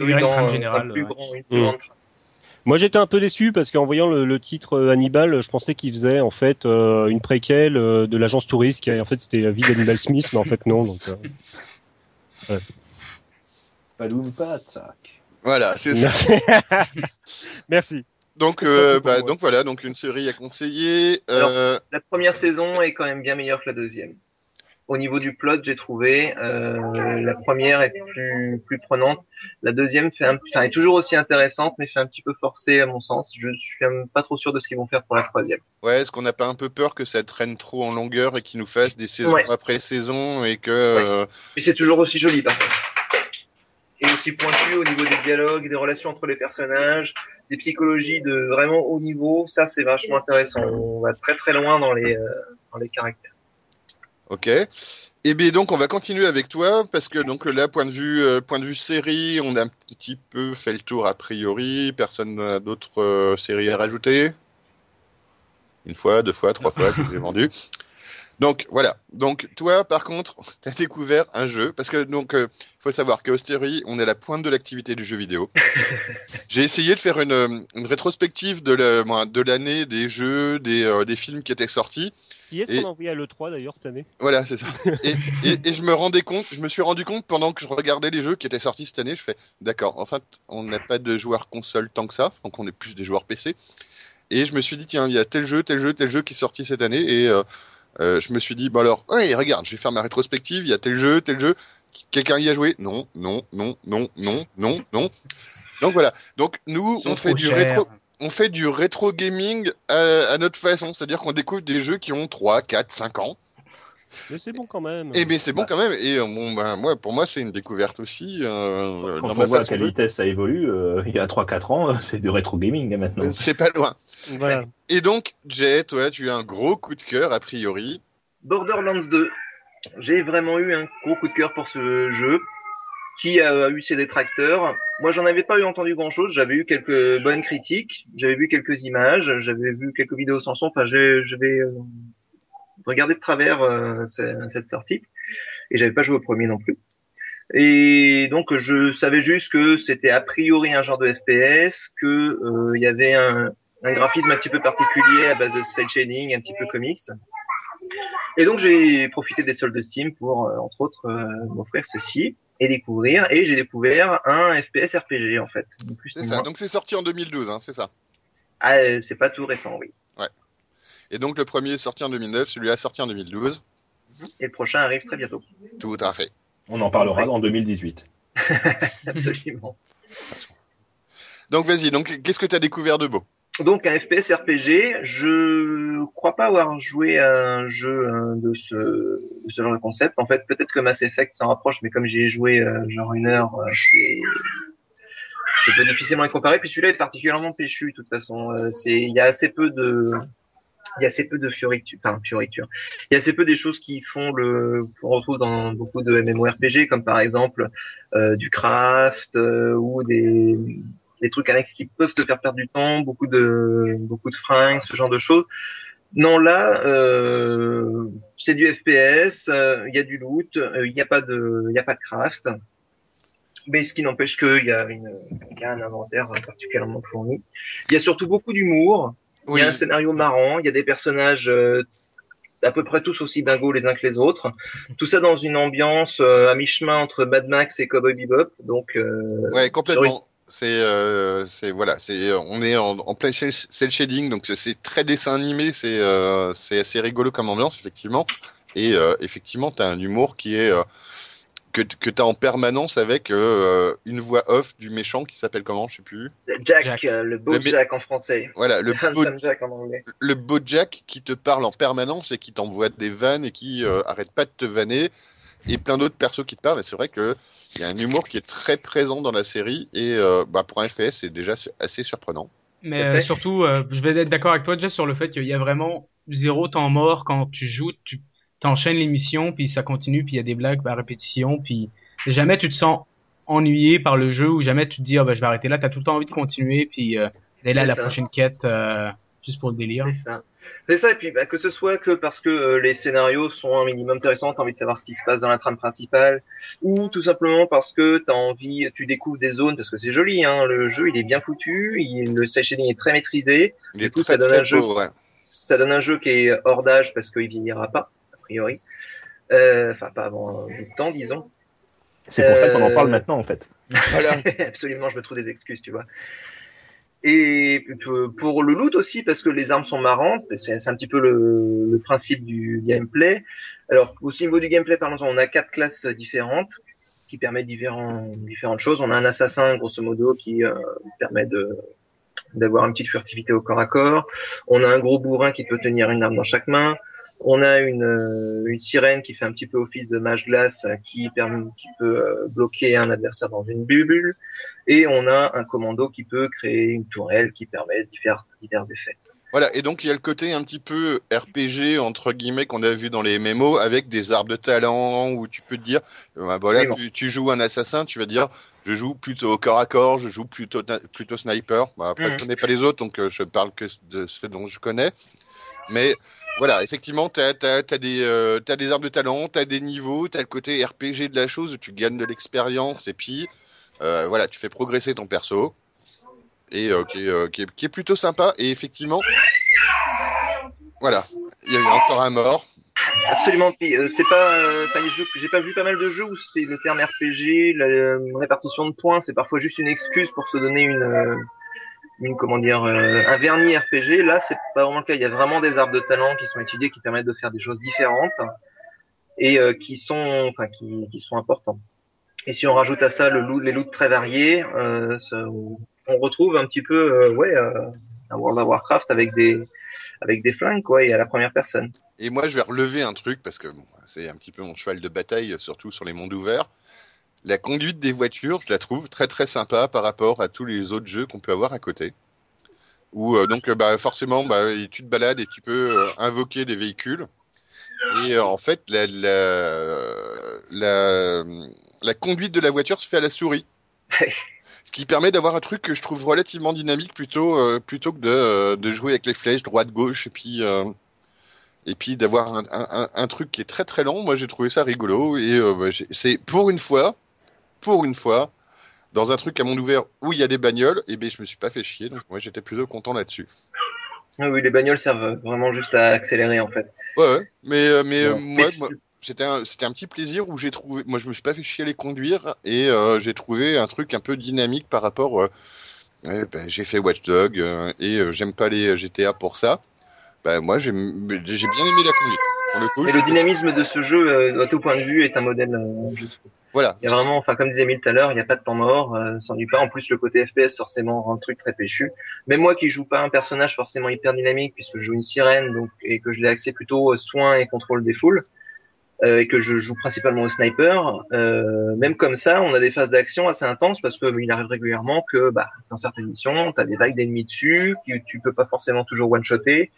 une dans générale, plus ouais. grand, une plus Mm. grande trame. Moi j'étais un peu déçu parce qu'en voyant le, le titre euh, Hannibal, je pensais qu'il faisait en fait euh, une préquelle euh, de l'agence touriste qui en fait c'était la vie d'Hannibal Smith, mais en fait non. Donc, euh, Paloum. Voilà, c'est ça. Merci. Donc, euh, bah, donc voilà, donc une série à conseiller. Euh, La première saison est quand même bien meilleure que la deuxième. Au niveau du plot, j'ai trouvé euh, la première est plus plus prenante. La deuxième fait un, enfin, est toujours aussi intéressante, mais fait un petit peu forcée à mon sens. Je suis même pas trop sûr de ce qu'ils vont faire pour la troisième. ouais, est-ce qu'on n'a pas un peu peur que ça traîne trop en longueur et qu'ils nous fassent des saisons Ouais. après saison et que euh, Mais c'est toujours aussi joli par contre. Et aussi pointu au niveau des dialogues, des relations entre les personnages, des psychologies de vraiment haut niveau. Ça, c'est vachement intéressant. On va très très loin dans les euh, dans les caractères. Ok. Et bien donc on va continuer avec toi parce que donc là point de vue euh, point de vue série on a un petit peu fait le tour a priori personne n'a d'autres euh, séries à rajouter? Une fois deux fois trois fois que j'ai vendu donc voilà donc toi par contre t'as découvert un jeu parce que donc euh, faut savoir qu'à Austeri on est à la pointe de l'activité du jeu vidéo j'ai essayé de faire une, euh, une rétrospective de la- de l'année des jeux des, euh, des films qui étaient sortis Qui est-ce Et- qu'on a envoyé à l'E3 d'ailleurs cette année? Voilà, c'est ça. Et, et, et je me rendais compte, je me suis rendu compte pendant que je regardais les jeux qui étaient sortis cette année, je fais, d'accord, en fait, on n'a pas de joueurs console tant que ça, donc on est plus des joueurs PC. Et je me suis dit, tiens, il y a tel jeu, tel jeu, tel jeu qui est sorti cette année, et euh, euh, je me suis dit, bon alors, ouais, regarde, je vais faire ma rétrospective, il y a tel jeu, tel jeu, quelqu'un y a joué? Non, non, non, non, non, non, non. Donc voilà. Donc nous, on fait du rétro, on fait du rétro gaming à, à notre façon, c'est-à-dire qu'on découvre des jeux qui ont 3, 4, 5 ans. Mais c'est bon quand même. Et bien c'est bon Bah. quand même. Et euh, bon, ben, moi, pour moi, c'est une découverte aussi. Euh, Quand dans on ma voit à quelle de- vitesse ça évolue, euh, il y a 3-4 ans, c'est du rétro gaming hein, maintenant. C'est pas loin. Voilà. Et donc, Jay, toi, tu as un gros coup de cœur a priori. Borderlands 2. J'ai vraiment eu un gros coup de cœur pour ce jeu qui a eu ses détracteurs. Moi, j'en avais pas eu entendu grand chose. J'avais eu quelques bonnes critiques. J'avais vu quelques images. J'avais vu quelques vidéos sans son. Enfin, j'ai- regarder de travers euh, ce- cette sortie. Et j'avais pas joué au premier non plus. Et donc, je savais juste que c'était a priori un genre de FPS, que euh, il y avait un, un graphisme un petit peu particulier à base de cel shading, un petit peu comics. Et donc j'ai profité des soldes de Steam pour, euh, entre autres, euh, m'offrir ceci et découvrir. Et j'ai découvert un FPS RPG en fait. C'est ça. moins. Donc c'est sorti en 2012, hein, c'est ça. Ah, c'est pas tout récent, oui. Et donc le premier est sorti en 2009, celui-là est sorti en 2012. Et le prochain arrive très bientôt. Tout à fait. On en parlera en 2018. Absolument. Donc vas-y, donc qu'est-ce que tu as découvert de beau? Donc un FPS RPG, je crois pas avoir joué à un jeu euh, de ce, de ce genre de concept. En fait, peut-être que Mass Effect s'en rapproche, mais comme j'y ai joué euh, genre une heure, euh, c'est c'est peu difficilement à comparer. Puis celui-là est particulièrement péchu, de toute façon. Euh, c'est il y a assez peu de il y a assez peu de fioriture, enfin fioriture. Il y a assez peu des choses qui font le qu'on retrouve dans beaucoup de MMORPG, comme par exemple euh, du craft euh, ou des des trucs annexes qui peuvent te faire perdre du temps, beaucoup de beaucoup de fringues, ce genre de choses. Non, là, euh, c'est du FPS, euh, il y a du loot, euh, il n'y a pas de, il a pas de craft, mais ce qui n'empêche qu'il y y a un inventaire particulièrement fourni. Il y a surtout beaucoup d'humour. Oui. Il y a un scénario marrant, il y a des personnages euh, à peu près tous aussi dingos les uns que les autres. Tout ça dans une ambiance euh, à mi-chemin entre Mad Max et Cowboy Bebop. Donc, euh, Ouais, complètement. C'est, euh, c'est voilà, c'est, on est en, en plein cel shading, donc c'est- très dessin animé, c'est, euh, c'est assez rigolo comme ambiance effectivement. Et euh, effectivement, t'as un humour qui est que que t'as en permanence avec euh, une voix off du méchant qui s'appelle comment, je sais plus. Jack, Jack. euh, le beau Le Jack en français. Voilà, le beau, Jack en anglais. le beau Jack qui te parle en permanence et qui t'envoie des vannes et qui euh, arrête pas de te vanner et plein d'autres persos qui te parlent. Et c'est vrai que il y a un humour qui est très présent dans la série et euh, bah, pour un FPS, c'est déjà assez surprenant. Mais euh, surtout, euh, je vais être d'accord avec toi déjà sur le fait qu'il y a vraiment zéro temps mort quand tu joues, tu t'enchaînes les missions, puis ça continue, puis il y a des blagues à répétition, puis jamais tu te sens ennuyé par le jeu ou jamais tu te dis oh, bah, je vais arrêter là. T'as tout le temps envie de continuer, puis euh, d'aller là à la ça. prochaine quête euh, juste pour le délire. C'est ça. C'est ça, et puis bah, que ce soit que parce que euh, les scénarios sont un minimum intéressants, t'as envie de savoir ce qui se passe dans la trame principale, ou tout simplement parce que t'as envie, tu découvres des zones, parce que c'est joli, hein, le jeu il est bien foutu, il, le shading est très maîtrisé, Il est coup, très ça donne un jeu. beau, ouais. ça donne un jeu qui est hors d'âge parce qu'il vieillira pas, priori, Euh, enfin pas avant de temps, disons. C'est pour ça qu'on en Euh, parle maintenant, en fait. Voilà. Absolument, je me trouve des excuses, tu vois. Et pour le loot aussi, parce que les armes sont marrantes, c'est un petit peu le, le principe du gameplay. Alors, aussi au niveau du gameplay, parlons-en, on a quatre classes différentes qui permettent différents, différentes choses. On a un assassin, grosso modo, qui euh, permet de d'avoir une petite furtivité au corps à corps. On a un gros bourrin qui peut tenir une arme dans chaque main. On a une, euh, une sirène qui fait un petit peu office de mage glace euh, qui, permet, qui peut euh, bloquer un adversaire dans une bulle. Et on a un commando qui peut créer une tourelle qui permet divers, divers effets. Voilà, et donc il y a le côté un petit peu RPG entre guillemets qu'on a vu dans les MMO avec des arbres de talent où tu peux te dire, bah, voilà, tu, tu joues un assassin, tu vas dire, je joue plutôt au corps à corps, je joue plutôt plutôt sniper. Bah, après, je Mhm. connais pas les autres, donc euh, je parle que de ceux dont je connais. Mais voilà, effectivement, t'as as, des euh, des arbres de talent, t'as des niveaux, t'as le côté RPG de la chose tu gagnes de l'expérience et puis euh, voilà, tu fais progresser ton perso et euh, qui, est, euh, qui, est, plutôt sympa. Et effectivement, voilà, il y a eu encore un mort. Absolument. C'est pas, j'ai pas vu pas mal de jeux où c'est le terme RPG, la répartition de points, c'est parfois juste une excuse pour se donner une, une comment dire, euh, un vernis RPG. Là, c'est pas vraiment le cas. Il y a vraiment des arbres de talent qui sont étudiés, qui permettent de faire des choses différentes et euh, qui sont, enfin, qui, qui sont importants. Et si on rajoute à ça le loot, les loots très variés, euh, on retrouve un petit peu, euh, ouais, euh, un World of Warcraft avec des, avec des flingues, quoi, et à la première personne. Et moi, je vais relever un truc parce que bon, c'est un petit peu mon cheval de bataille, surtout sur les mondes ouverts. La conduite des voitures, je la trouve très très sympa par rapport à tous les autres jeux qu'on peut avoir à côté. Où euh, donc euh, bah, forcément, bah, tu te balades et tu peux euh, invoquer des véhicules. Et euh, en fait, la, la, la, la conduite de la voiture se fait à la souris. Ce qui permet d'avoir un truc que je trouve relativement dynamique plutôt euh, plutôt que de, euh, de jouer avec les flèches droite gauche et puis euh, et puis d'avoir un, un, un, truc qui est très très lent. Moi j'ai trouvé ça rigolo et bah, c'est pour une fois pour une fois dans un truc à monde ouvert où il y a des bagnoles et ben je me suis pas fait chier donc moi j'étais plutôt content là-dessus. Oui, les bagnoles servent vraiment juste à accélérer en fait. Ouais, ouais. mais euh, mais Bon. moi, Mais moi, c'était un, petit plaisir où j'ai trouvé, moi je me suis pas fait chier à les conduire et euh, j'ai trouvé un truc un peu dynamique par rapport. Euh, ouais, ben, j'ai fait Watch Dog euh, et euh, j'aime pas les GTA pour ça. Ben, moi j'ai bien aimé la conduite. pour le coup. Et le dynamisme de ce jeu, euh, à tout point de vue, est un modèle. euh, je. Voilà. Il y a vraiment, enfin, comme disait Emile tout à l'heure, il n'y a pas de temps mort, euh, sans du pas. En plus, le côté FPS, forcément, rend le truc très péchu. Même moi qui joue pas un personnage forcément hyper dynamique, puisque je joue une sirène, donc, et que je l'ai axé plutôt euh, soin et contrôle des foules, euh, et que je joue principalement au sniper, euh, même comme ça, on a des phases d'action assez intenses, parce que il arrive régulièrement que, bah, dans certaines missions, t'as des vagues d'ennemis dessus, que tu peux pas forcément toujours one-shotter,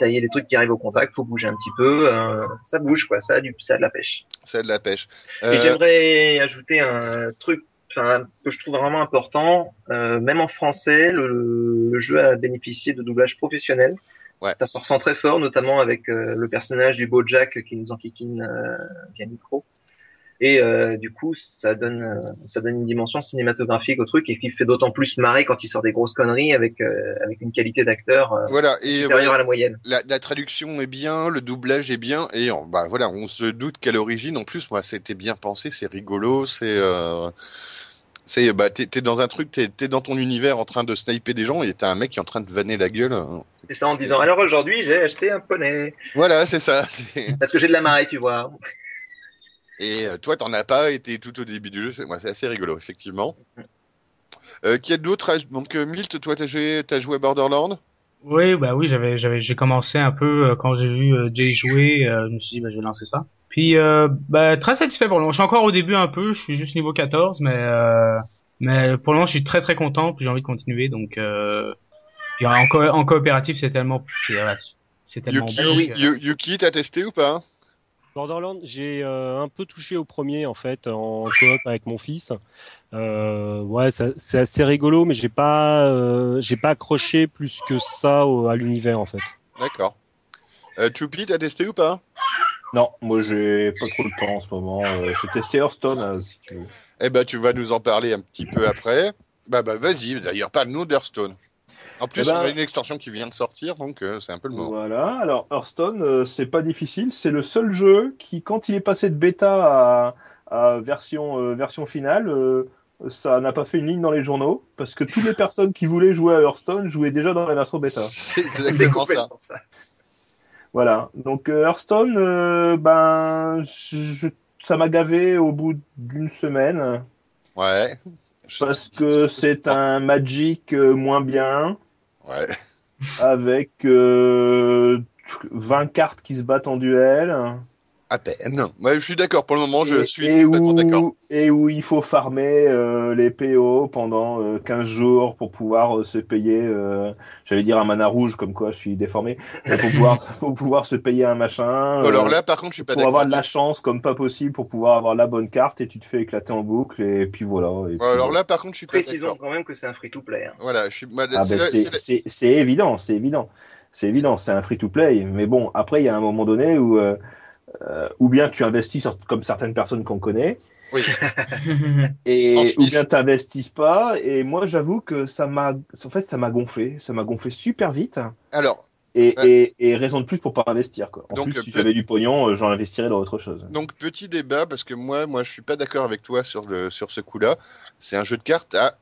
t'as il y a des trucs qui arrivent au contact, faut bouger un petit peu, euh, ça bouge, quoi, ça a du, ça a de la pêche. C'est de la pêche. Et Euh, j'aimerais ajouter un truc que je trouve vraiment important. Euh, même en français, le, le jeu a bénéficié de doublage professionnel. Ouais. Ça se ressent très fort, notamment avec euh, le personnage du beau Jack qui nous enquiquine via micro. Et euh, du coup, ça donne, euh, ça donne une dimension cinématographique au truc et qui fait d'autant plus marrer quand il sort des grosses conneries avec euh, avec une qualité d'acteur euh, voilà. Et supérieure voilà, à la moyenne. la, la traduction est bien, le doublage est bien, et on, bah voilà, on se doute qu'à l'origine, en plus, moi, c'était bien pensé, c'est rigolo, c'est, euh, c'est, bah, t'es, t'es dans un truc, t'es, t'es dans ton univers en train de sniper des gens, et t'as un mec qui est en train de vanner la gueule. hein. C'est ça en disant alors aujourd'hui j'ai acheté un poney Voilà, c'est ça. c'est- parce que j'ai de la marée, tu vois. Et euh, toi, t'en as pas, t'es tout au début du jeu, c'est, ouais, c'est assez rigolo, effectivement. Euh, qui a d'autres Donc, euh, Milt, toi, t'as joué, t'as joué à Borderlands? Oui, bah oui, j'avais, j'avais, j'ai commencé un peu euh, quand j'ai vu euh, Jay jouer, euh, je me suis dit, bah, je vais lancer ça. Puis, euh, bah, très satisfait pour le moment. Je suis encore au début un peu, je suis juste niveau 14, mais, euh, mais pour le moment, je suis très très content, puis j'ai envie de continuer, donc, euh, puis en, co- en coopératif, c'est tellement, c'est c'est tellement Yuki, bon. Yuki, t'as testé ou pas Borderlands, j'ai euh, un peu touché au premier en fait en coop avec mon fils. Euh, ouais, c'est assez rigolo, mais j'ai pas, euh, j'ai pas accroché plus que ça au- à l'univers en fait. D'accord. Euh, Choupi, t'as testé ou pas? Non, moi j'ai pas trop le temps en ce moment. Euh, J'ai testé Hearthstone, euh, si tu veux. Eh ben, tu vas nous en parler un petit peu après. Bah, bah, vas-y. D'ailleurs, parle-nous d'Hearthstone. En plus, Eh ben- on a une extension qui vient de sortir, donc euh, c'est un peu le moment. Voilà, alors Hearthstone, euh, c'est pas difficile. C'est le seul jeu qui, quand il est passé de bêta à, à version, euh, version finale, euh, ça n'a pas fait une ligne dans les journaux parce que toutes les personnes qui voulaient jouer à Hearthstone jouaient déjà dans la version bêta. C'est exactement ça. Voilà. Donc Hearthstone, ben, je- ça m'a gavé au bout d'une semaine Ouais. parce que c'est un Magic moins bien Avec euh, 20 cartes qui se battent en duel. À peine. Ouais, je suis d'accord. Pour le moment, je et, suis et d'accord. et où il faut farmer euh, les PO pendant euh, 15 jours pour pouvoir euh, se payer, euh, j'allais dire un mana rouge, comme quoi je suis déformé, mais pour pouvoir, pour pouvoir se payer un machin. Alors euh, là, par contre, je suis pas pour d'accord. avoir de la chance comme pas possible pour pouvoir avoir la bonne carte et tu te fais écler en boucle et puis voilà. Et puis alors là, par contre, je suis pas Précisons d'accord. quand même que c'est un free-to-play. hein. Voilà, je suis. Ah c'est ben, c'est- évident, c'est évident. C'est évident, c'est un free-to-play. Mais bon, après, il y a un moment donné où, ou bien tu investis sur- comme certaines personnes qu'on connaît, Oui. et ou bien t'investis pas. Et moi, j'avoue que ça m'a, en fait, ça m'a gonflé. Ça m'a gonflé super vite. Alors, Et, Ouais. et, et raison de plus pour pas investir. Quoi. En Donc, plus, euh, si j'avais du pognon, euh, j'en investirais dans autre chose. donc petit débat parce que moi, moi, je suis pas d'accord avec toi sur le sur ce coup-là. C'est un jeu de cartes à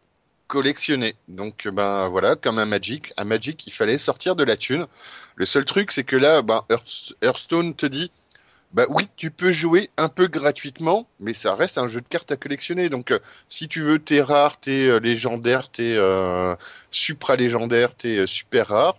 collectionner. Donc, euh, ben voilà, comme un Magic, un Magic, il fallait sortir de la thune. Le seul truc, c'est que là, ben Hearth- Hearthstone te dit. Bah oui, tu peux jouer un peu gratuitement, mais ça reste un jeu de cartes à collectionner. Donc, euh, si tu veux tes rares, tes euh, légendaires, tes euh, supra-légendaires, tes euh, super rares,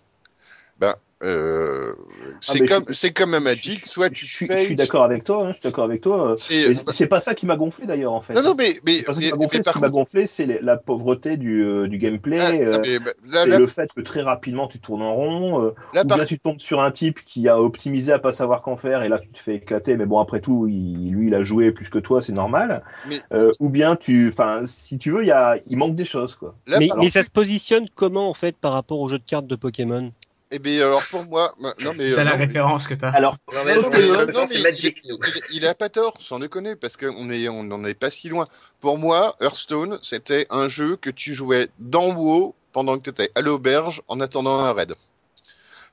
ben euh, c'est mais comme c'est comme un Je- Magic. Soit je tu suis, je payes, suis d'accord avec toi. hein, je suis d'accord avec toi. C'est C'est pas ça qui m'a gonflé d'ailleurs en fait. non non mais mais, C'est pas ça mais- qui m'a gonflé. mais Ce qui m'a gonflé, c'est la pauvreté du, euh, du gameplay. ah, euh, ah, bah, c'est le fait que très rapidement tu tournes en rond, là, ou par- bien tu tombes sur un type qui a optimisé à pas savoir qu'en faire et là tu te fais éclater. Mais bon après tout, il, lui il a joué plus que toi, c'est normal. Mais- Euh, ou bien tu, enfin si tu veux, il y a, il manque des choses quoi. là, mais, par- mais ça se positionne comment en fait par rapport au jeu de cartes de Pokémon? Eh bien, alors pour moi, non mais C'est euh, la non, mais- référence que t'as. Alors Non, mais Non, non, mais, euh, non, mais Magic, il, il- il a pas tort, sans déconner, parce qu'on est, on n'en est pas si loin. Pour moi, Hearthstone, c'était un jeu que tu jouais d'en haut pendant que tu étais à l'auberge en attendant un raid.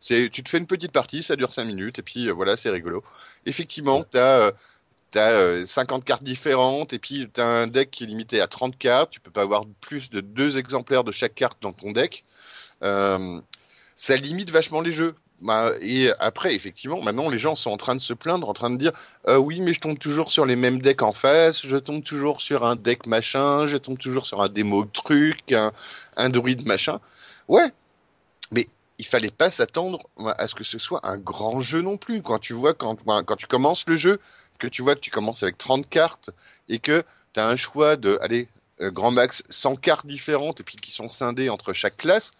C'est, tu te fais une petite partie, ça dure 5 minutes, et puis euh, voilà, c'est rigolo. Effectivement, tu as, 50 cartes différentes, et puis tu as un deck qui est limité à 30 cartes. Tu peux pas avoir plus de deux exemplaires de chaque carte dans ton deck. Euh, ça limite vachement les jeux. Bah, et après, effectivement, maintenant les gens sont en train de se plaindre, en train de dire euh, oui, mais je tombe toujours sur les mêmes decks en face, je tombe toujours sur un deck machin, je tombe toujours sur un démo truc, un, druide machin. Ouais, mais il fallait pas s'attendre à ce que ce soit un grand jeu non plus. Quand tu vois, quand, quand tu commences le jeu, que tu vois que tu commences avec 30 cartes et que tu as un choix de, allez, euh, grand max 100 cartes différentes et puis qui sont scindées entre chaque classe,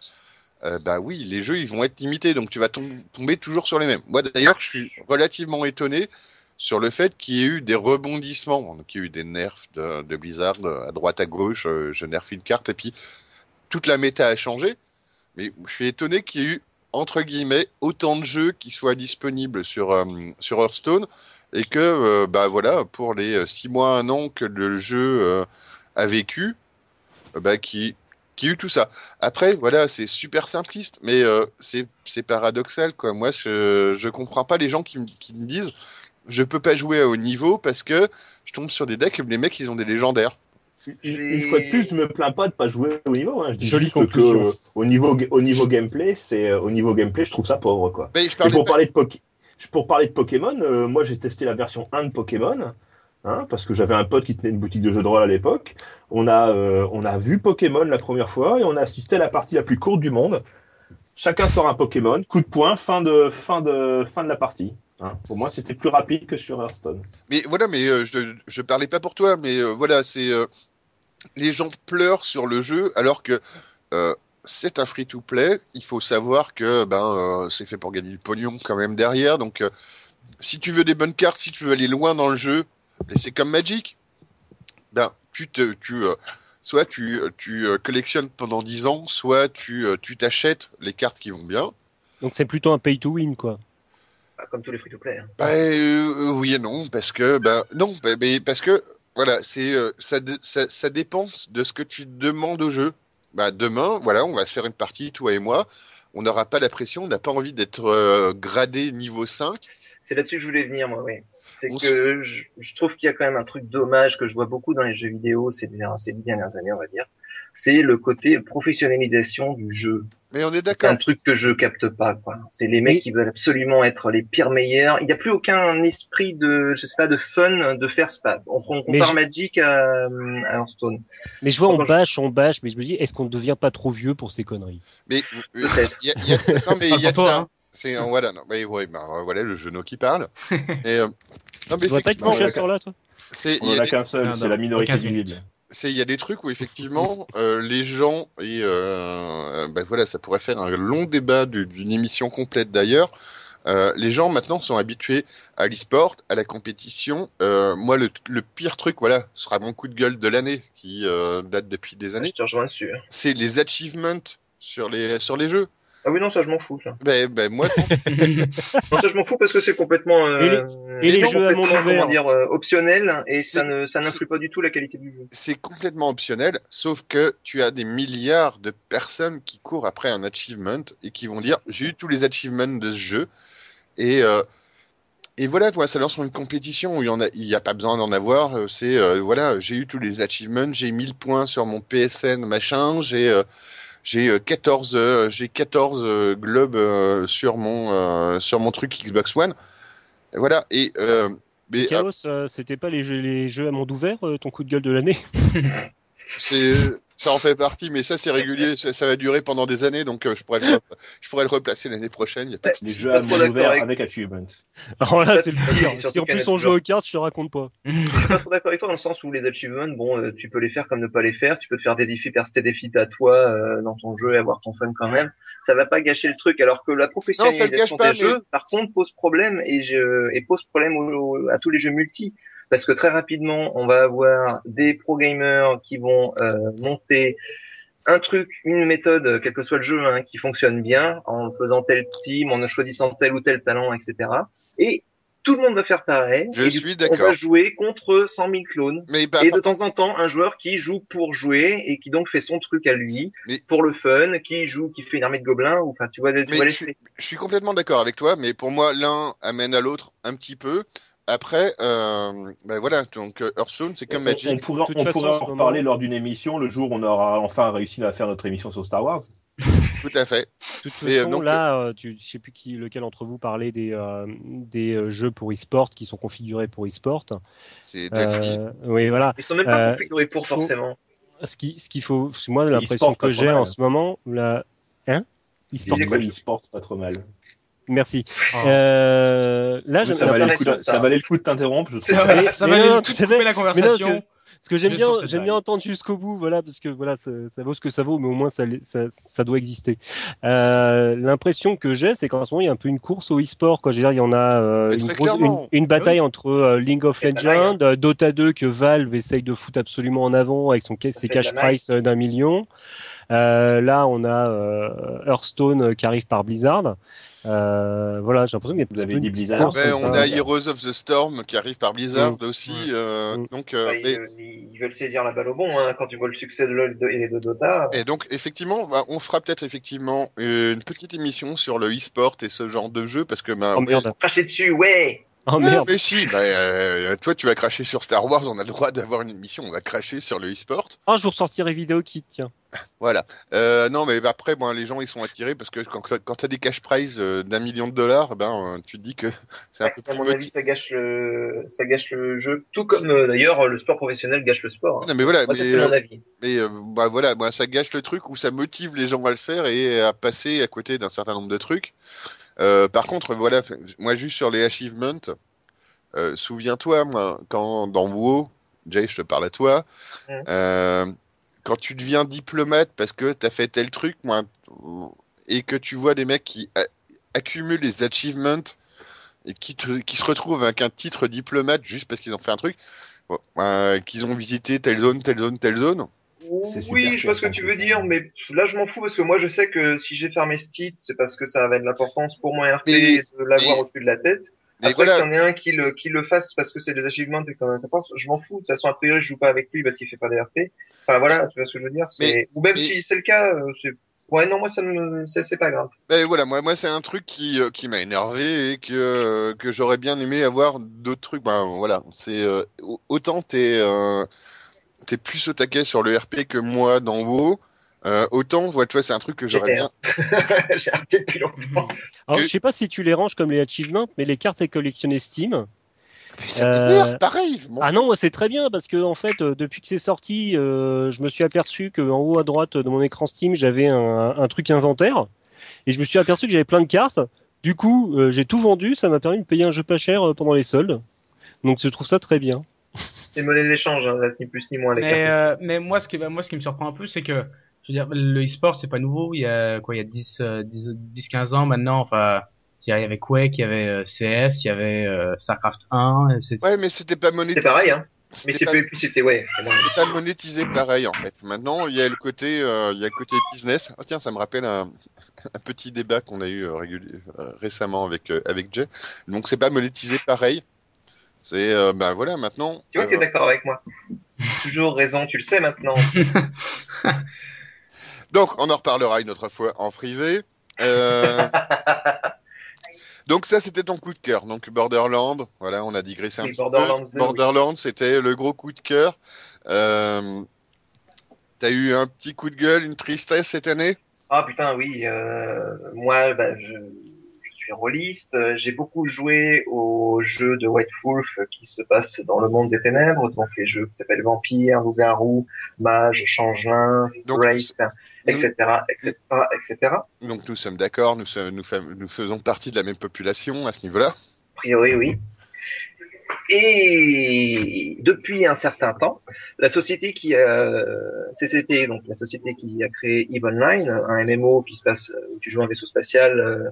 euh, bah oui, les jeux ils vont être limités, donc tu vas tomber toujours sur les mêmes. Moi d'ailleurs, je suis relativement étonné sur le fait qu'il y ait eu des rebondissements, donc il y a eu des nerfs de, de Blizzard à droite à gauche, euh, je nerf une carte et puis toute la méta a changé. Mais je suis étonné qu'il y ait eu entre guillemets autant de jeux qui soient disponibles sur euh, sur Hearthstone et que euh, bah voilà pour les six mois un an que le jeu a vécu, bah qui qui a eu tout ça. Après, voilà, c'est super simpliste, mais euh, c'est paradoxal, quoi. Moi, je, je comprends pas les gens qui, qui me disent je peux pas jouer à haut niveau parce que je tombe sur des decks et les mecs, ils ont des légendaires. Une fois de plus, je me plains pas de pas jouer au niveau. Hein. Je dis juste que euh, au niveau au niveau gameplay, c'est euh, au niveau gameplay, je trouve ça pauvre quoi. Mais je pour parler de pour parler de Pokémon, moi j'ai testé la version 1 de Pokémon. Hein, parce que j'avais un pote qui tenait une boutique de jeux de rôle à l'époque. On a, euh, on a vu Pokémon la première fois et on a assisté à la partie la plus courte du monde. Chacun sort un Pokémon, coup de poing, fin de, fin de, fin de la partie. Hein. Pour moi, c'était plus rapide que sur Hearthstone. Mais voilà, mais euh, je, je parlais pas pour toi, mais euh, voilà, c'est les gens pleurent sur le jeu alors que c'est un free-to-play. Il faut savoir que ben c'est fait pour gagner du pognon quand même derrière. Donc, si tu veux des bonnes cartes, si tu veux aller loin dans le jeu, et c'est comme Magic. Ben, tu te, tu, euh, soit tu, tu euh, collectionnes pendant 10 ans, soit tu, euh, tu t'achètes les cartes qui vont bien. Donc c'est plutôt un pay to win, quoi. comme tous les free-to-play. Hein. Ben, oui et non, parce que, ben, non, ben, parce que, voilà, c'est, ça, ça, ça, dépend de ce que tu demandes au jeu. Ben, demain, voilà, on va se faire une partie, toi et moi. On n'aura pas la pression, on n'a pas envie d'être gradé niveau 5. C'est là-dessus que je voulais venir, moi, oui c'est que je, je, trouve qu'il y a quand même un truc dommage que je vois beaucoup dans les jeux vidéo ces, ces dernières années, on va dire. C'est le côté professionnalisation du jeu. Mais on est d'accord. C'est un truc que je capte pas, quoi. C'est les mecs qui veulent absolument être les pires meilleurs. Il n'y a plus aucun esprit de, je sais pas, de fun de faire spa. On, on compare Magic à, à Hearthstone. Mais je vois, on bâche, on bâche, mais je me dis, est-ce qu'on ne devient pas trop vieux pour ces conneries? Mais, peut-être. Il y a, y a, non, mais il y a de ça. Hein. C'est un voilà, non, mais ouais, bah, voilà le genou qui parle. Et, euh, non, mais pas être là, toi? C'est, On en a qu'un seul, c'est la minorité visible. C'est, il y a des trucs où effectivement euh, les gens et euh, ben voilà, ça pourrait faire un long débat d'une émission complète d'ailleurs. Euh, les gens maintenant sont habitués à l'e-sport, à la compétition. Euh, moi, le, le, pire truc, voilà, sera mon coup de gueule de l'année qui euh, date depuis des années. Je te rejoins dessus. C'est les achievements sur les sur les jeux. Ah oui, non, ça je m'en fous. Ça. Ben, ben moi, non. ça je m'en fous parce que c'est complètement, euh, et les, jeux à monde ouvert. dire, euh, optionnel et ça ne ça n'influe pas du tout la qualité du jeu. C'est complètement optionnel, sauf que tu as des milliards de personnes qui courent après un achievement et qui vont dire j'ai eu tous les achievements de ce jeu et euh, et voilà, toi, ça lance une compétition où il y en a, pas besoin d'en avoir. Euh, c'est euh, voilà, j'ai eu tous les achievements, j'ai 1000 points sur mon PSN machin, j'ai euh, j'ai 14 euh, euh, j'ai 14 euh, globes sur mon sur mon truc Xbox One. voilà. Et mais, Chaos, c'était pas les jeux, les jeux à monde ouvert, ton coup de gueule de l'année? C'est ça en fait partie, mais ça c'est régulier, ça, va durer pendant des années, donc euh, je pourrais le, je pourrais le replacer l'année prochaine. Y a pas de... Les jeux à monde ouvert avec... achievement. Alors là, c'est le pire. Si en plus on joue aux cartes, je te raconte pas. je suis pas trop d'accord avec toi dans le sens où les achievements, bon, euh, tu peux les faire comme ne pas les faire, tu peux te faire des défis, faire des défis à toi euh, dans ton jeu et avoir ton fun quand même. Ça va pas gâcher le truc, alors que la professionnalisation des jeux, par contre, pose problème et, je, et pose problème à tous les jeux multi parce que très rapidement, on va avoir des pro gamers qui vont euh, monter un truc, une méthode, quel que soit le jeu, hein, qui fonctionne bien, en faisant tel team, en choisissant tel ou tel talent, etc. Et tout le monde va faire pareil. Je suis d'accord. On va jouer contre 100 000 clones. Mais et de temps en temps, un joueur qui joue pour jouer et qui donc fait son truc à lui, pour le fun, qui joue, qui fait une armée de gobelins, ou enfin, tu vois, tu vois je, suis, je suis complètement d'accord avec toi, mais pour moi, l'un amène à l'autre un petit peu. Après, euh, ben voilà, donc euh, Hearthstone, c'est comme Magic. On, pourrait, on pourrait en reparler lors d'une émission le jour où on aura enfin réussi à faire notre émission sur Star Wars. Tout à fait. De toute euh, façon, donc, là, euh, tu, je sais plus qui, lequel entre vous parlait des, euh, des jeux pour e-sport qui sont configurés pour e-sport. C'est. Euh, oui, voilà. Ils sont même pas Euh, configurés pour faut- forcément. Ce qui, ce qu'il faut, moi, l'impression que j'ai en ce moment, la, hein? E-sport. E-sport, pas trop mal. Merci. Oh. Euh, là, Oui, ça, valait le coup de, ça. ça valait le coup de t'interrompre, je Ça trouve. va, Mais- ça mais va non, tout à fait. la Mais non, conversation. Parce que j'aime bien, j'aime bien entendre jusqu'au bout, voilà, parce que voilà, ça, ça vaut ce que ça vaut, mais au moins ça, ça, ça doit exister. Euh, L'impression que j'ai, c'est qu'en ce moment il y a un peu une course au e-sport. Quoi, je veux dire, il y en a euh, une, très grosse- clairement. une, une bataille entre euh, League of Legends, euh, Dota 2 que Valve essaye de foutre absolument en avant avec son ses cash price euh, d'un million. Euh, là, on a euh, Hearthstone euh, qui arrive par Blizzard. Euh, voilà, j'ai l'impression qu'il y a Vous avez dit Blizzard. course comme on ça. a Heroes of the Storm qui arrive par Blizzard Mm. aussi. Ouais. euh, Mm. donc, euh, Bah, et, ils, ils veulent saisir la balle au bon hein, quand tu vois le succès de LoL et de Dota. et donc, effectivement, bah, on fera peut-être effectivement une petite émission sur le e-sport et ce genre de jeu parce que bah, Oh ouais, dessus, ouais. Oh Ah, mais si, bah, euh, toi tu vas cracher sur Star Wars, on a le droit d'avoir une émission, on va cracher sur le e-sport. Un jour sortirai vidéo kit, tiens. Voilà. Euh, non, mais après, bon, les gens ils sont attirés parce que quand, quand tu as des cash prizes euh, d'un million de dollars, ben tu te dis que c'est un peu à plus mon avis, ça gâche le, ça gâche le jeu. Tout comme euh, d'ailleurs le sport professionnel gâche le sport. hein. Non, mais voilà, Moi, ça, mais, c'est mon avis. mais euh, bah, voilà, bah, ça gâche le truc où ça motive les gens à le faire et à passer à côté d'un certain nombre de trucs. Euh, par contre, voilà, moi juste sur les achievements, euh, souviens-toi, moi, quand dans WoW, Jay, je te parle à toi, euh, quand tu deviens diplomate parce que t'as fait tel truc, moi, et que tu vois des mecs qui accumulent les achievements et qui, te- qui se retrouvent avec un titre diplomate juste parce qu'ils ont fait un truc, qu'ils ont visité telle zone, telle zone, telle zone. C'est super Oui, je vois ce que tu veux dire, mais là je m'en fous parce que moi je sais que si j'ai fermé ce titre, c'est parce que ça avait de l'importance pour mon RP Mais- de l'avoir mais- au-dessus de la tête. Mais Après voilà, qu'il y en ait un qui le, qui le fasse parce que c'est des achievements et qu'on n'importe, je m'en fous. De toute façon, a priori, je joue pas avec lui parce qu'il fait pas des RP. Enfin voilà, tu vois ce que je veux dire. Mais- Ou même mais- si c'est le cas, euh, c'est ouais non moi ça me c'est c'est pas grave. Ben voilà, moi, moi c'est un truc qui, euh, qui m'a énervé et que, euh, que j'aurais bien aimé avoir d'autres trucs. Ben voilà, c'est euh, au- autant t'es euh, t'es plus au taquet sur le RP que moi dans WoW, euh, autant ouais, tu vois, c'est un truc que j'aurais bien. j'ai arrêté depuis longtemps. Alors, Que- je sais pas si tu les ranges comme les achievements, mais les cartes à collectionner Steam. Mais ça Euh, m'énerve, pareil. Ah non, moi c'est très bien parce que en fait, euh, depuis que c'est sorti, euh, je me suis aperçu que en haut à droite de mon écran Steam, j'avais un, un truc inventaire et je me suis aperçu que j'avais plein de cartes. Du coup, euh, j'ai tout vendu, ça m'a permis de payer un jeu pas cher euh, pendant les soldes. Donc je trouve ça très bien. C'est monnaie d'échange, hein, ni plus ni moins les Mais, cartes. euh, mais moi, ce qui, moi, ce qui me surprend un peu, c'est que, je veux dire, le e-sport, c'est pas nouveau. Il y a, quoi, il y a 10, euh, 10, 10 15 ans maintenant, enfin, il y avait Quake, il y avait euh, CS, il y avait euh, StarCraft 1, et c'est, Ouais, mais c'était pas monétisé. C'est pareil, hein. Mais C'était c'est pas, plus, c'était ouais. c'était c'était pas monétisé pareil en fait. Maintenant, il y a le côté, euh, il y a le côté business. Oh, tiens, ça me rappelle un, un petit débat qu'on a eu euh, récemment avec euh, avec Jay. Donc c'est pas monétisé pareil. C'est euh, ben voilà maintenant. Tu vois que t'es euh, d'accord avec moi. Toujours raison, tu le sais maintenant. Donc, on en reparlera une autre fois en privé. Euh, Donc ça, c'était ton coup de cœur. Donc Borderland, voilà, on a digressé un Oui, petit Borderlands peu. 2, Borderland, c'était le gros coup de cœur. Euh, T'as eu un petit coup de gueule, une tristesse cette année? Ah putain, oui. Euh, moi, bah, je, suis rôliste. Euh, J'ai beaucoup joué aux jeux de White Wolf qui se passent dans le monde des ténèbres, donc les jeux qui s'appellent Vampire, Loup-garou, Mage, Changelin, Wraith, etc., etc., etc. Donc nous sommes d'accord, nous, faisons partie de la même population à ce niveau-là. A priori, oui. Et depuis un certain temps, la société qui a CCP, donc la société qui a créé Eve Online, un MMO qui se passe où tu joues un vaisseau spatial, euh,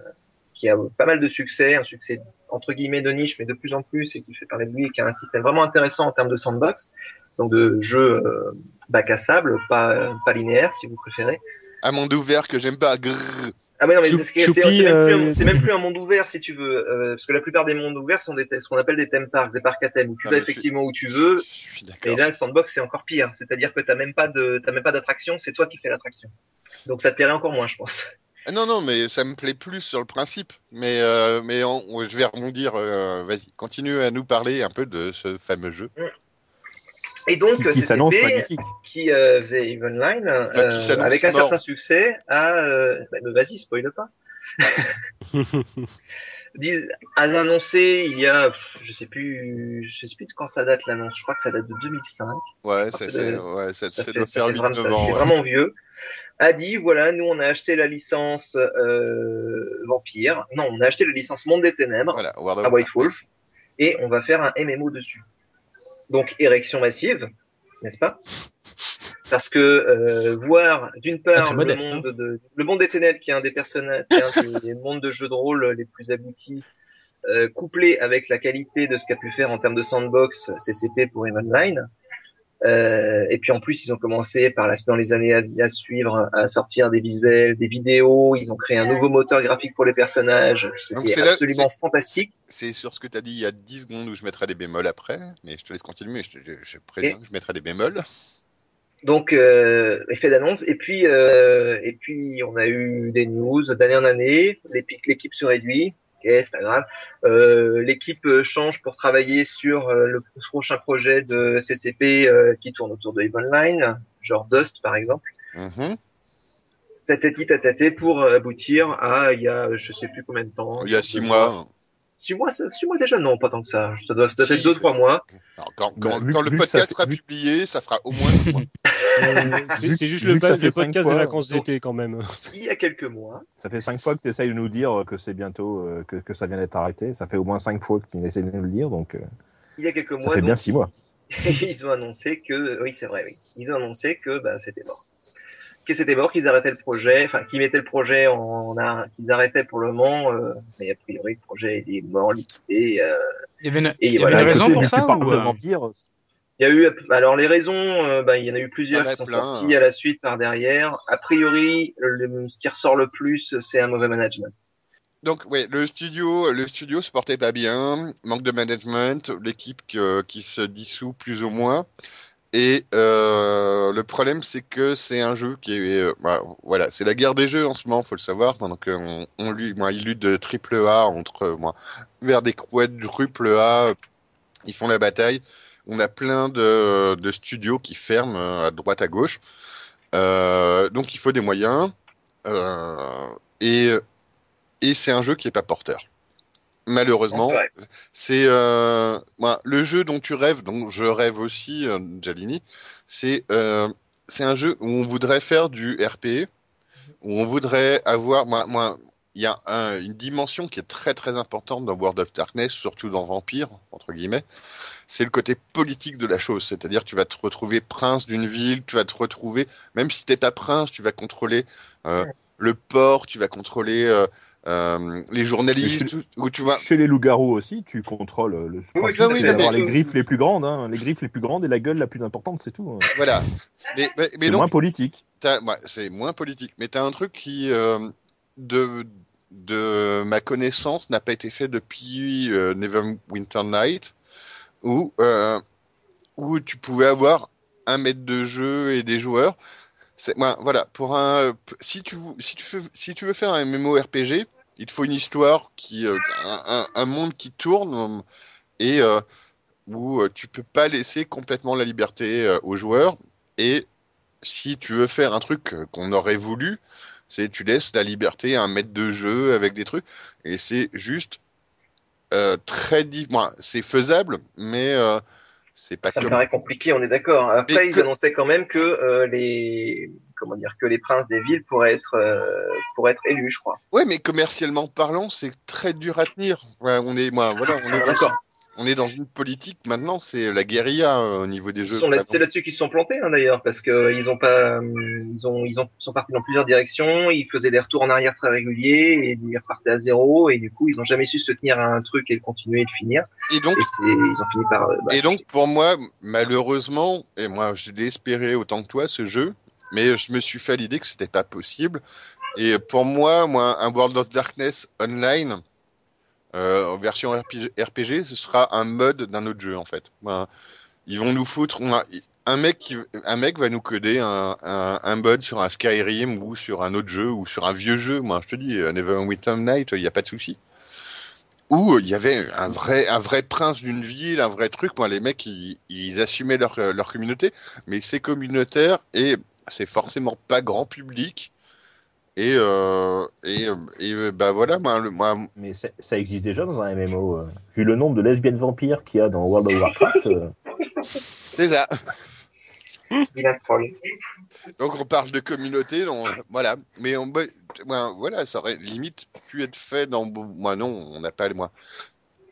qui a pas mal de succès, un succès entre guillemets de niche, mais de plus en plus et qui fait parler de lui et qui a un système vraiment intéressant en termes de sandbox, donc de jeu euh, bac à sable, pas pas linéaire si vous préférez. Un monde ouvert que j'aime pas. grrr. Ah mais non, mais c'est c'est- c'est Choupi, même, plus un- euh, c'est même plus un monde ouvert si tu veux, euh, parce que la plupart des mondes ouverts sont des, ce qu'on appelle des theme parks, des parcs à thème où tu Ah, vas suis- effectivement où tu veux. Je suis Et là, le sandbox c'est encore pire, c'est-à-dire que t'as même pas de, t'as même pas d'attraction, c'est toi qui fais l'attraction. Donc ça te plairait encore moins, je pense. Ah non, non, mais ça me plaît plus sur le principe. Mais, euh, mais on- je vais rebondir. euh, Vas-y, continue à nous parler un peu de ce fameux jeu. Et donc, qui, qui s'annonce magnifique. qui euh, faisait Evenline, euh, avec un mort. certain succès, a... Euh, bah, mais vas-y, spoil pas. Dis- a annoncé il y a, je sais plus, je sais plus de quand ça date l'annonce. Je crois que ça date de 2005. Ouais, ça c'est fait, de- ouais, ça, Ça ça fait- doit ça faire fait 8 vraiment, ça- 9 ans. c'est ouais. vraiment vieux. A dit voilà, nous on a acheté la licence euh, Vampire. Non, on a acheté la licence Monde des Ténèbres Voilà, à White. Wolf et on va faire un MMO dessus. Donc érection massive, n'est-ce pas? Parce que euh, voir d'une Ah, part c'est le modeste, monde de le monde des ténèbres qui est un des personnages, qui est un des mondes de jeux de rôle les plus aboutis, euh, couplé avec la qualité de ce qu'a pu faire en termes de sandbox CCP pour Eve Online. Euh, et puis en plus, ils ont commencé par la, dans les années à, à suivre à sortir des visuels, des vidéos. Ils ont créé un nouveau moteur graphique pour les personnages. Donc C'était c'est là- absolument fantastique. C'est sur ce que tu as dit il y a 10 secondes où je mettrai des bémols après, mais je te laisse continuer, je, te- je, je préviens que je mettrai des bémols. Donc euh, effet d'annonce. Et puis euh, et puis on a eu des news d'année en année. L'équipe se réduit. Ok, c'est pas grave. Euh, L'équipe euh, change pour travailler sur euh, le prochain projet de CCP euh, qui tourne autour de Eve Online, genre Dust par exemple. Mhm. Tatati tataté pour aboutir à il y a je sais plus combien de temps. Il y a 6 mois. Six mois, six mois déjà non, pas tant que ça. Ça doit, ça doit Si. être deux trois mois. Alors, quand Bah, quand- vu- quand le vu podcast sera vu- publié, ça fera au moins 6 mois. C'est Vu- c'est juste le, ça fait podcast fois, des vacances d'été quand même. Il y a quelques mois. Ça fait cinq fois que tu essayes de nous dire que c'est bientôt euh, que, que ça vient d'être arrêté. Ça fait au moins cinq fois que tu essaies de nous le dire, donc euh, Il y a quelques ça mois. fait donc, bien six mois. ils ont annoncé que, oui, c'est vrai, oui. Ils ont annoncé que, bah, c'était mort. Que c'était mort, qu'ils arrêtaient le projet, enfin, qu'ils mettaient le projet en, en- qu'ils arrêtaient pour le moment, euh, mais a priori, le projet est mort, liquidé, euh, Il y avait une, Et il y avait voilà, une raison côté, pour ça tu parles ou, de euh, Il y a eu, alors les raisons, euh, bah, il y en a eu plusieurs qui sont plein, sorties hein. à la suite par derrière. A priori, le- ce qui ressort le plus, c'est un mauvais management. Donc, ouais, le studio, le studio se portait pas bien, manque de management, l'équipe qui se dissout plus ou moins. Et euh, le problème, c'est que c'est un jeu qui est, euh, bah, voilà, c'est la guerre des jeux en ce moment, faut le savoir. Pendant qu'on on, lui, moi, ils luttent de triple A entre, euh, moi, vers des quadruple A, ils font la bataille. On a plein de, de studios qui ferment euh, à droite à gauche. Euh, donc, il faut des moyens. Euh, et et c'est un jeu qui est pas porteur. Malheureusement, c'est euh, le jeu dont tu rêves, dont je rêve aussi, Jalini, c'est euh, c'est un jeu où on voudrait faire du RP, où on voudrait avoir, moi, moi, il y a un- une dimension qui est très très importante dans World of Darkness, surtout dans Vampire entre guillemets, c'est le côté politique de la chose. C'est-à-dire, tu vas te retrouver prince d'une ville, tu vas te retrouver, même si t'es pas prince, tu vas contrôler euh, le port, tu vas contrôler euh, euh, les journalistes, où tu vas Chez les loups-garous aussi, tu contrôles le oui, oui, les griffes les plus grandes, hein, les griffes les plus grandes et la gueule la plus importante, c'est tout. hein. Voilà. Mais, mais, mais C'est moins politique. ouais, c'est moins politique. Mais tu as un truc qui, euh, de, de ma connaissance, n'a pas été fait depuis euh, Neverwinter Night, où, euh, où tu pouvais avoir un maître de jeu et des joueurs. C'est, voilà, pour un, si tu, veux faire un MMORPG, il te faut une histoire qui, euh, un, un- un monde qui tourne et euh, où tu peux pas laisser complètement la liberté aux joueurs. Et si tu veux faire un truc qu'on aurait voulu, c'est tu laisses la liberté à un maître de jeu avec des trucs. Et c'est juste euh, très di- moi, c'est faisable, mais euh, c'est pas Ça me paraît compliqué, on est d'accord. Après, Mais ils que- annonçaient quand même que euh, les comment dire que les princes des villes pourraient être euh, pourraient être élus, je crois. Ouais, mais commercialement parlant, c'est très dur à tenir. Ouais, on est, moi, voilà, on est, dans, D'accord. On est dans une politique maintenant, c'est la guérilla euh, au niveau des jeux. là-. C'est là-dessus qu'ils se sont plantés hein, d'ailleurs, parce que euh, ils ont pas, euh, ils ont, ils ont, sont partis dans plusieurs directions. Ils faisaient des retours en arrière très réguliers et ils repartaient à zéro. Et du coup, ils ont jamais su se tenir à un truc et le continuer et le finir. Et donc, Et c'est, ils ont fini par. euh, bah, Et donc, pour moi, malheureusement, et moi, je l'ai espéré autant que toi, ce jeu, mais je me suis fait à l'idée que c'était pas possible. Et pour moi, moi, un World of Darkness online, euh, en version RPG, ce sera un mode d'un autre jeu, en fait. Ben, ils vont nous foutre, on un mec un mec va nous coder un, un, un sur un Skyrim ou sur un autre jeu ou sur un vieux jeu. Moi, je te dis, euh, Neverwinter Night, il n'y a pas de souci. où il y avait un vrai, un vrai prince d'une ville, un vrai truc. Moi, les mecs, ils, ils assumaient leur, leur communauté, mais c'est communautaire et c'est forcément pas grand public. Et, euh, et, et euh, bah voilà, moi, le- moi Mais ça, ça existe déjà dans un MMO. euh. Vu le nombre de lesbiennes vampires qu'il y a dans World of Warcraft, euh, c'est ça. Donc on parle de communauté, donc voilà. Mais on, ouais, voilà, ça aurait limite pu être fait dans. Moi non, on n'a pas moi.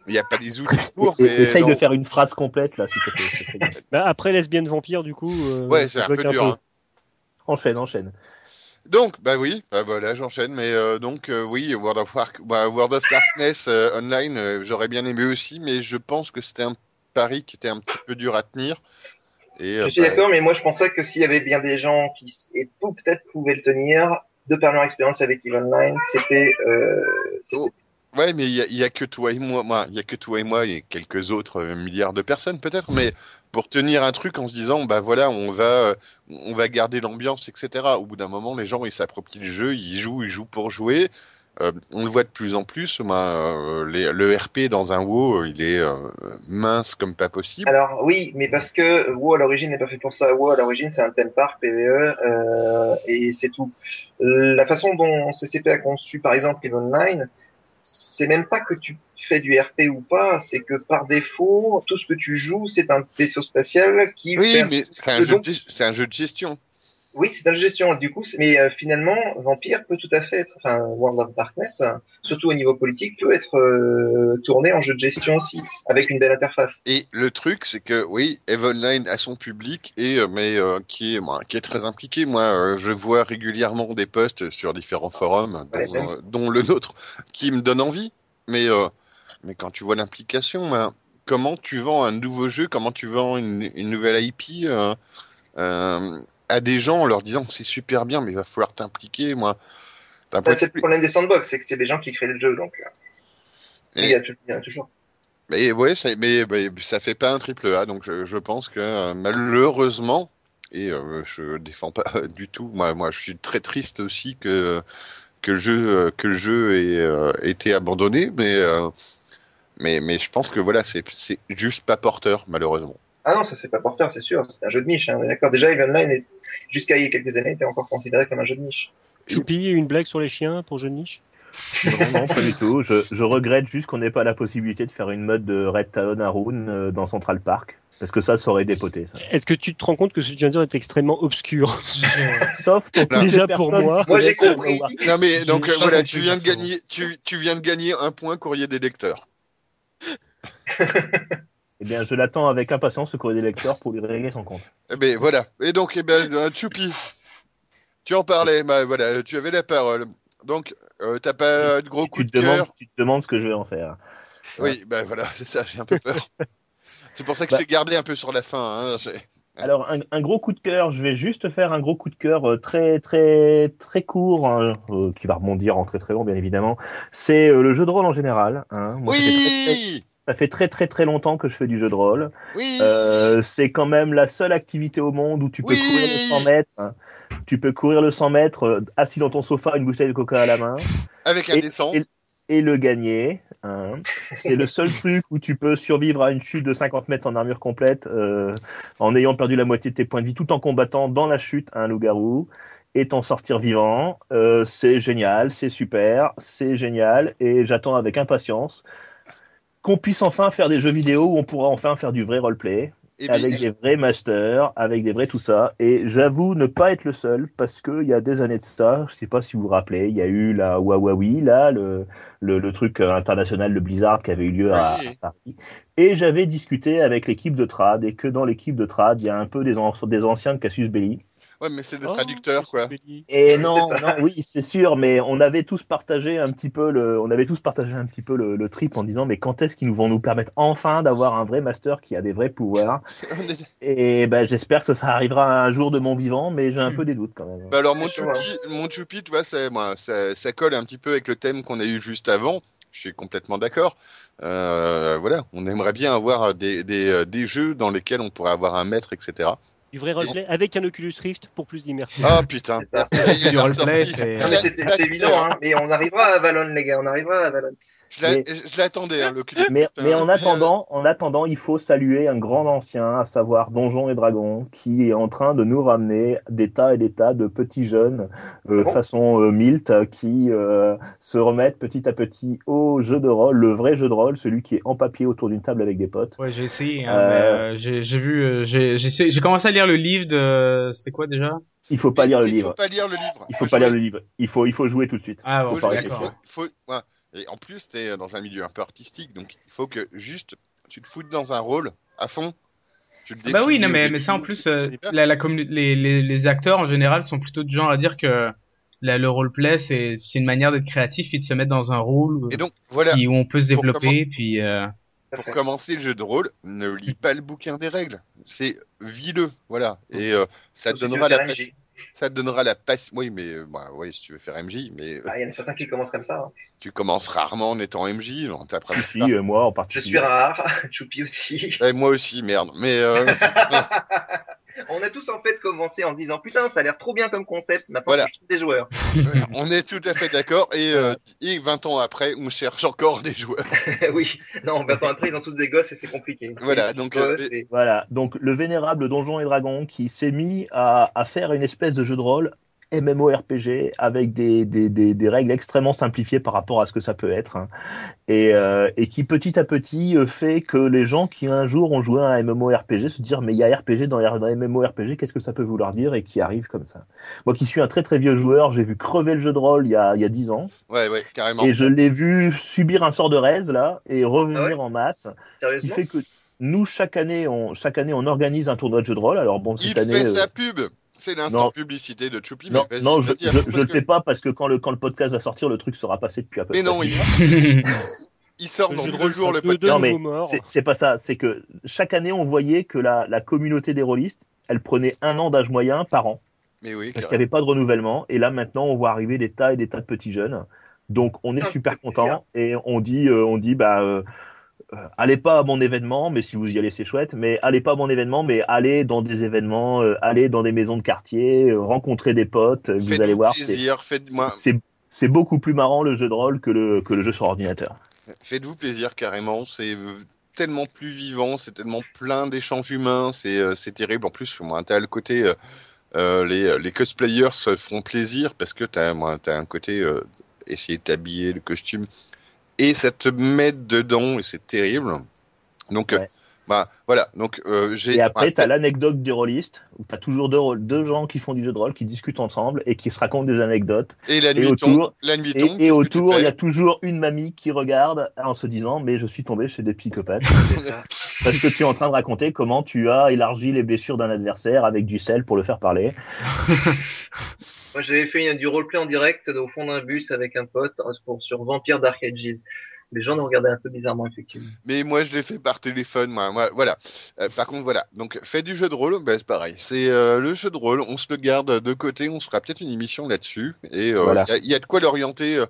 Il n'y a pas les outils pour. mais essaye de faire une phrase complète là, s'il te plaît. ce serait bien. Bah, après lesbienne vampire, du coup. euh, Ouais, c'est un peu dur. hein. Enchaîne, enchaîne. Donc, bah oui, bah voilà, j'enchaîne. Mais euh, donc, euh, oui, World of, bah, World of Darkness euh, online, euh, j'aurais bien aimé aussi, mais je pense que c'était un pari qui était un petit peu dur à tenir. Et, euh, Je suis bah, d'accord, mais moi je pensais que s'il y avait bien des gens qui et tout peut-être pouvaient le tenir, de par leur expérience avec EVE Online, c'était euh, Oh. Ouais, mais il y a, a que toi et moi, il y a que toi et moi et quelques autres euh, milliards de personnes peut-être, mais pour tenir un truc en se disant, bah voilà, on va, euh, on va garder l'ambiance, etc. Au bout d'un moment, les gens ils s'approprient le jeu, ils jouent, ils jouent pour jouer. Euh, on le voit de plus en plus. Moi, euh, les- le RP dans un WoW, euh, il est euh, mince comme pas possible. Alors oui, mais parce que WoW à l'origine n'est pas fait pour ça. WoW à l'origine c'est un thème park PVE et c'est tout. La façon dont CCP a conçu par exemple EVE Online, c'est même pas que tu fais du RP ou pas, c'est que par défaut tout ce que tu joues c'est un vaisseau spatial qui Oui, fait mais un, c'est un jeu de gestion. Oui, c'est un jeu de gestion. Du coup, mais euh, finalement, Vampire peut tout à fait être, enfin, World of Darkness, surtout au niveau politique, peut être euh, tourné en jeu de gestion aussi, avec une belle interface. Et le truc, c'est que oui, Eve Online a son public et euh, mais euh, qui est moi, qui est très impliqué. Moi, euh, je vois régulièrement des posts sur différents forums, dont, Ouais, euh, dont le nôtre, qui me donnent envie. Mais euh, mais quand tu vois l'implication, ben, comment tu vends un nouveau jeu, comment tu vends une, une nouvelle IP euh, euh, à des gens en leur disant que c'est super bien, mais il va falloir t'impliquer. Moi, c'est le problème des sandbox, c'est que c'est les gens qui créent le jeu, donc. euh, Il y a, toujours. Mais ouais, ça, mais, mais ça fait pas un triple A, donc je, je pense que euh, malheureusement, et euh, je défends pas du tout, moi, moi je suis très triste aussi que que le jeu euh, que le jeu ait euh, été abandonné, mais mais mais je pense que voilà, c'est juste pas porteur malheureusement. Ah non, ça c'est pas porteur, c'est sûr. C'est un jeu de niche. Hein, d'accord. Déjà, Eve Online, jusqu'à il y a quelques années, était encore considéré comme un jeu de niche. Choupi, une blague sur les chiens pour jeu de niche? Non, non, pas du tout. Je, je regrette juste qu'on n'ait pas la possibilité de faire une mode de Red Talon à Rune euh, dans Central Park. Parce que ça, ça aurait dépoté. Ça. Est-ce que tu te rends compte que ce que tu viens de dire est extrêmement obscur? Sauf pour Déjà pour moi. j'ai compris. Non mais donc euh, voilà, tu viens de gagner, tu tu viens de gagner un point courrier des lecteurs. Eh bien, je l'attends avec impatience, ce courrier des lecteurs, pour lui régler son compte. Eh ben voilà. Et donc, eh ben, euh, Choupi, tu en parlais, bah voilà, tu avais la parole. Donc, euh, t'as pas de gros coup de cœur tu te demandes ce que je vais en faire. Oui, ben voilà, c'est ça, j'ai un peu peur. c'est pour ça que Bah. je t'ai gardé un peu sur la fin. Hein, Alors, un, un gros coup de cœur, je vais juste faire un gros coup de cœur euh, très, très, très court, hein, euh, qui va rebondir en très, très long, bien évidemment. C'est euh, le jeu de rôle en général. Hein. Moi, oui, ça fait très, très, très longtemps que je fais du jeu de rôle. oui, Euh, c'est quand même la seule activité au monde où tu peux Oui. courir le 100 mètres. hein. Tu peux courir le 100 mètres euh, assis dans ton sofa, une bouteille de coca à la main avec un et- descend. et- et le gagner. hein. C'est le seul truc où tu peux survivre à une chute de 50 mètres en armure complète euh, en ayant perdu la moitié de tes points de vie tout en combattant dans la chute un loup-garou et t'en sortir vivant. Euh, c'est génial, c'est super, c'est génial et j'attends avec impatience qu'on puisse enfin faire des jeux vidéo où on pourra enfin faire du vrai roleplay Eh bien, avec des vrais masters, avec des vrais tout ça. Et j'avoue ne pas être le seul parce qu'il y a des années de ça, je sais pas si vous vous rappelez, il y a eu la Huawei, là, le, le, le truc euh, international de Blizzard qui avait eu lieu à, Oui. à Paris. Et j'avais discuté avec l'équipe de Trad et que dans l'équipe de Trad, il y a un peu des, an- des anciens de Cassius Belli. Ouais, mais c'est des Oh, traducteurs, quoi. Et non, oui, c'est sûr, mais on avait tous partagé un petit peu le, on avait tous partagé un petit peu le, le trip en disant, mais quand est-ce qu'ils nous vont nous permettre enfin d'avoir un vrai master qui a des vrais pouvoirs? Et ben, j'espère que ça arrivera un jour de mon vivant, mais j'ai un Hmm. peu des doutes quand même. Bah alors mon choupi, mon choupi, tu vois, ça, ça colle un petit peu avec le thème qu'on a eu juste avant. Je suis complètement d'accord. Euh, voilà, on aimerait bien avoir des, des, euh, des jeux dans lesquels on pourrait avoir un maître, etc. Du vrai roleplay avec un Oculus Rift pour plus d'immersion. Ah putain. Du roleplay, c'est- évident, hein. Mais on arrivera à Avalon, les gars. On arrivera à Avalon. Je l'attendais, hein, l'Oculus Mais, Rift, mais hein. en attendant, en attendant, il faut saluer un grand ancien, à savoir Donjons et Dragons, qui est en train de nous ramener des tas et des tas de petits jeunes euh, Ah bon façon euh, Milt qui euh, se remettent petit à petit au jeu de rôle, le vrai jeu de rôle, celui qui est en papier autour d'une table avec des potes. Ouais, j'ai essayé. Hein, Euh, mais, euh, j'ai vu, euh, j'ai j'ai essayé- j'ai commencé à lire le livre de, c'était quoi déjà? Il faut pas lire le Il livre. faut pas lire le livre. Il faut pas lire le livre. Il faut, il faut jouer tout de suite. Ah bon, Faut pas jouer, faut- ouais. Et en plus, t'es dans un milieu un peu artistique, donc il faut que juste tu te foutes dans un rôle à fond. Tu le Ah Bah oui, non mais mais ça en plus, euh, la, les, les les acteurs en général sont plutôt du genre à dire que la, le roleplay c'est c'est une manière d'être créatif et de se mettre dans un rôle Et donc voilà, qui- où on peut se développer puis euh, pour commencer le jeu de rôle, ne lis pas le bouquin des règles. C'est vis-le, voilà. Et euh, ça te donnera la passe- ça te donnera la passe. Oui, mais euh, bah, oui, si tu veux faire MJ, mais euh, Ah, il y en a certains qui commencent comme ça. hein. tu commences rarement en étant MJ. on t'apprend Si, moi en Je particulier. suis rare. Choupi aussi. Eh, moi aussi, merde. Mais euh, On a tous en fait commencé en disant putain, ça a l'air trop bien comme concept. Maintenant, Voilà. je trouve des joueurs. on est tout à fait d'accord. Et, euh, et 20 ans après, on cherche encore des joueurs. oui. Non, 20 ans après, ils ont tous des gosses et c'est compliqué. Voilà, donc, gosses euh, et- Voilà, donc le vénérable Donjons et Dragons qui s'est mis à, à faire une espèce de jeu de rôle MMORPG avec des, des, des, des règles extrêmement simplifiées par rapport à ce que ça peut être hein. et, euh, et qui petit à petit euh, fait que les gens qui un jour ont joué à un MMORPG se dire mais il y a RPG dans, dans les MMORPG qu'est-ce que ça peut vouloir dire? Et qui arrive comme ça. Moi qui suis un très très vieux joueur j'ai vu crever le jeu de rôle il y a, il y a 10 ans Ouais, ouais, carrément. et je l'ai vu subir un sort de raise là et revenir Ah ouais? en masse ce qui fait que nous chaque année on chaque année on organise un tournoi de jeu de rôle alors bon cette Il année fait euh, sa pub. C'est l'instant non. publicité de Choupi. non, mais non, je, le que fais pas parce que quand le, quand le podcast va sortir, le truc sera passé depuis un peu Mais près non, six il- sort dans rôle jours le podcast. Non, mais. C'est- pas ça, c'est que chaque année, on voyait que la, la communauté des rôlistes, elle prenait un an d'âge moyen par an, Mais oui, parce qu'il n'y avait pas de renouvellement. Et là, maintenant, on voit arriver des tas et des tas de petits jeunes. Donc, on est Ah, super content et on dit, euh, on dit, bah, euh, allez pas à mon événement, mais si vous y allez, c'est chouette. Mais allez pas à mon événement, mais allez dans des événements, euh, allez dans des maisons de quartier, euh, rencontrer des potes. euh, vous allez voir, c'est- plaisir, faites-moi, c'est c'est beaucoup plus marrant le jeu de rôle que le, que le jeu sur ordinateur. faites-vous plaisir carrément. C'est euh, tellement plus vivant, c'est tellement plein d'échanges humains, c'est euh, terrible. En plus, moi, t'as le côté, euh, euh, les, les cosplayers se font plaisir parce que t'as moi, t'as un côté euh, essayer de t'habiller le costume et ça te met dedans et c'est terrible. Donc. Bah voilà. Donc euh, j'ai. Et après, bah, tu as l'anecdote du rôliste, où tu as toujours deux, rôles- deux gens qui font du jeu de rôle, qui discutent ensemble et qui se racontent des anecdotes. et la et nuit autour- tombe. La nuit Et, tombe. autour, il y a toujours une mamie qui regarde en se disant Mais je suis tombé chez des psychopathes. Parce que tu es en train de raconter comment tu as élargi les blessures d'un adversaire avec du sel pour le faire parler. Moi, j'avais fait une- du roleplay en direct au fond d'un bus avec un pote pour, sur Vampire Dark Ages. Les gens nous regardaient un peu bizarrement, effectivement. Mais moi, je l'ai fait par téléphone. Moi, moi voilà. Euh, par contre, voilà. Donc, fait du jeu de rôle, ben, c'est pareil. C'est euh, le jeu de rôle. On se le garde de côté. On se fera peut-être une émission là-dessus. Et il Voilà. y, a, y a de quoi l'orienter euh,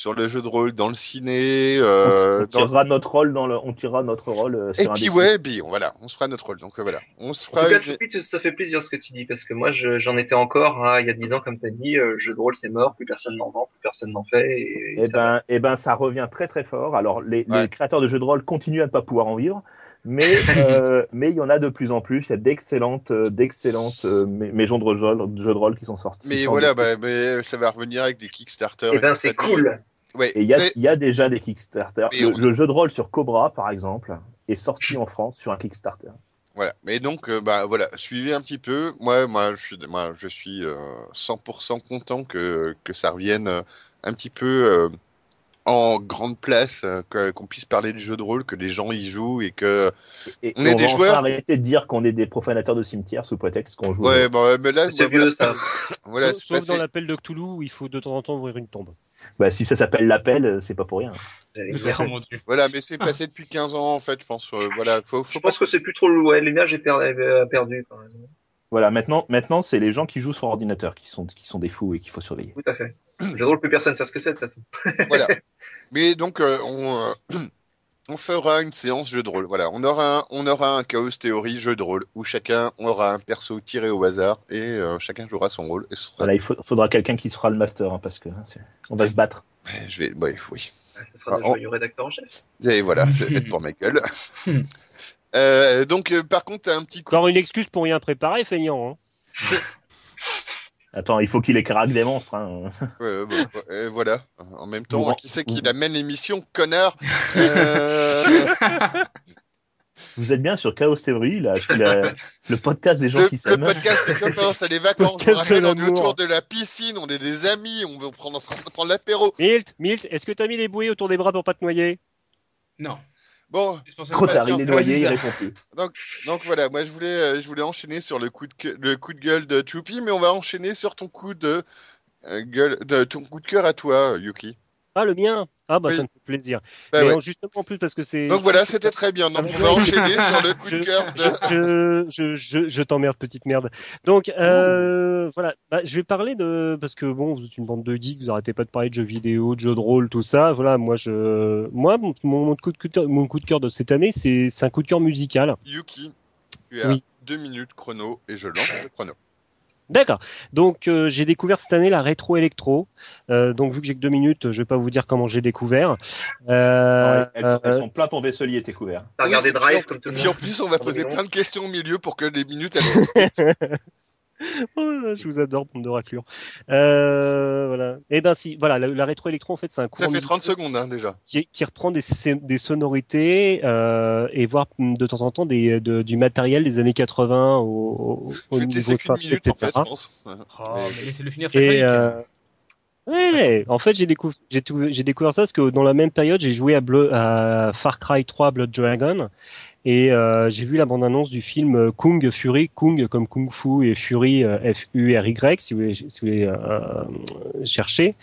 sur le jeu de rôle dans le ciné. Euh, on, dans- tirera notre rôle dans le, on tirera notre rôle euh, Et un puis défi. ouais, puis voilà, on se fera notre rôle. Donc euh, voilà, on se En fera. tout cas, une- Choupi, ça fait plaisir ce que tu dis, parce que moi, je- j'en étais encore hein, il y a 10 ans, comme tu as dit, euh, jeu de rôle, c'est mort, plus personne n'en vend, plus personne n'en fait. Et, et Eh ben, eh ben, ça revient très très fort. Alors, les, Ouais. les créateurs de jeux de rôle continuent à ne pas pouvoir en vivre, mais euh, mais il y en a de plus en plus. Il y a d'excellentes euh, d'excellentes euh, maisons de jeux de rôle qui sont sorties. Mais voilà, bah, mais ça va revenir avec des Kickstarter. Eh ben, c'est cool. Ouais. Et il y a, mais- il y a déjà des Kickstarter. Le, on- le jeu de rôle sur Cobra, par exemple, est sorti en France sur un Kickstarter. Voilà. Mais donc, euh, bah voilà, suivez un petit peu. Moi, moi, je suis, moi, je suis euh, 100% content que que ça revienne euh, un petit peu euh, en grande place, euh, qu'on puisse parler du jeu de rôle, que les gens y jouent et que. Et, On et est on des va enfin joueurs. arrêter de dire qu'on est des profanateurs de cimetière sous prétexte qu'on joue. Ouais, bon, mais là, C'est bah, voilà, vieux, ça. voilà, Sauf c'est sauf dans l'appel de Cthulhu où il faut de temps en temps ouvrir une tombe. Bah, si ça s'appelle l'appel, euh, c'est pas pour rien. Voilà, mais c'est passé depuis 15 ans en fait, je pense. euh, voilà, faut, faut Je pense que c'est plus trop ouais, l'image est per- euh, perdue quand même. Voilà, maintenant, maintenant, c'est les gens qui jouent sur ordinateur qui sont, qui sont des fous et qu'il faut surveiller. Tout à fait. Jeu de rôle, plus personne sait ce que c'est de toute façon. voilà. Mais donc, euh, on, euh, on fera une séance jeu de rôle. Voilà, on aura un, on aura un chaos théorie jeu de rôle où chacun aura un perso tiré au hasard et euh, chacun jouera son rôle. Et sera- Voilà, il faut- faudra quelqu'un qui se fera le master, hein, parce que hein, on va se battre. Je vais, ouais, oui. Ce sera Ah, on- le rédacteur en chef. Et voilà, c'est fait pour ma gueule. Euh, donc, euh, par contre, t'as un petit coup. Encore une excuse pour rien préparer, feignant. Hein. Attends, il faut qu'il écraque des monstres. Hein. Ouais, voilà. En même temps, Bon. qui c'est qui amène l'émission, connard Euh, Vous êtes bien sur Chaos Theory, là, la- le podcast des gens le, qui le s'aiment. podcast des copains, c'est les vacances. Rappelle, on est autour de la piscine, on est des amis, on veut prendre, prendre l'apéro. Milt, Milt, est-ce que t'as mis les bouées autour des bras pour pas te noyer? Non. Bon, Trop tard, il est noyé, il répond plus. donc voilà, moi je voulais, euh, je voulais enchaîner sur le coup de, que- le coup de gueule de Choupi, mais on va enchaîner sur ton coup de euh, gueule, de ton coup de cœur à toi, Yuki. Ah, le mien Ah, bah Oui. ça me fait plaisir. Bah Mais ouais. justement, en plus, parce que c'est. Donc voilà, c'était très bien. Donc on va enchaîner sur le coup de cœur de. je, je, je, je t'emmerde, petite merde. Donc, euh, voilà, bah, je vais parler de, parce que bon, vous êtes une bande de geeks, vous arrêtez pas de parler de jeux vidéo, de jeux de rôle, tout ça. Voilà, moi, je, moi, mon, mon coup de cœur, mon coup de cœur de cette année, c'est, c'est un coup de cœur musical. Yuki, tu as Oui. deux minutes chrono et je lance le chrono. D'accord. Donc, euh, j'ai découvert cette année la rétro électro. Euh, donc, vu que j'ai que deux minutes, je vais pas vous dire comment j'ai découvert. Euh, Non, elles, sont, elles sont plein ton vaisselier, t'es couvert. T'as regardé Drive puis en- comme tout le Puis en monde. plus, on va poser plein de questions au milieu pour que les minutes elles je vous adore, bande de. Euh, voilà. Et ben si, voilà, la, la rétro électro en fait c'est un Ça courant fait 30 musical secondes hein, déjà. qui, qui reprend des, des sonorités euh, et voire mm, de temps en temps des, de- du matériel des années 80 au, au, au niveau synthé, minute en etc. fait, je pense. Oh, mais laissez-le finir sa Et euh, ouais, en fait j'ai découvert j'ai tout- j'ai découvert ça parce que dans la même période j'ai joué à, Bleu- à Far Cry 3 Blood Dragon et euh, j'ai vu la bande annonce du film euh, Kung Fury Kung comme Kung Fu et Fury F U R Y si vous voulez, si vous voulez euh, chercher.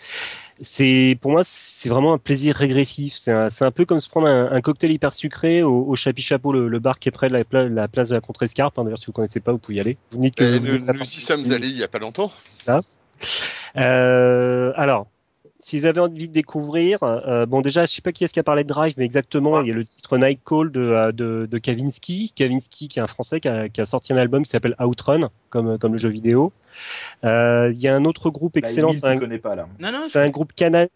C'est pour moi c'est vraiment un plaisir régressif. C'est un, c'est un peu comme se prendre un, un cocktail hyper sucré au, au Chapi Chapeau, le, le bar qui est près de la, pla- la place de la Contrescarpe. Hein, D'ailleurs, si vous connaissez pas, vous pouvez y aller. Vous dites que vous nous, nous y sommes allés il y a pas longtemps. euh, alors, si vous avez envie de découvrir, euh, bon déjà, je sais pas qui est-ce qui a parlé de Drive, mais exactement, il y a le titre Night Call de, euh, de, de Kavinsky, Kavinsky qui est un Français qui a, qui a sorti un album qui s'appelle Outrun, comme, comme le jeu vidéo. Euh, il y a un autre groupe Bah, excellent, c'est un, tu connais pas, là. Non, non, c'est un groupe canadien.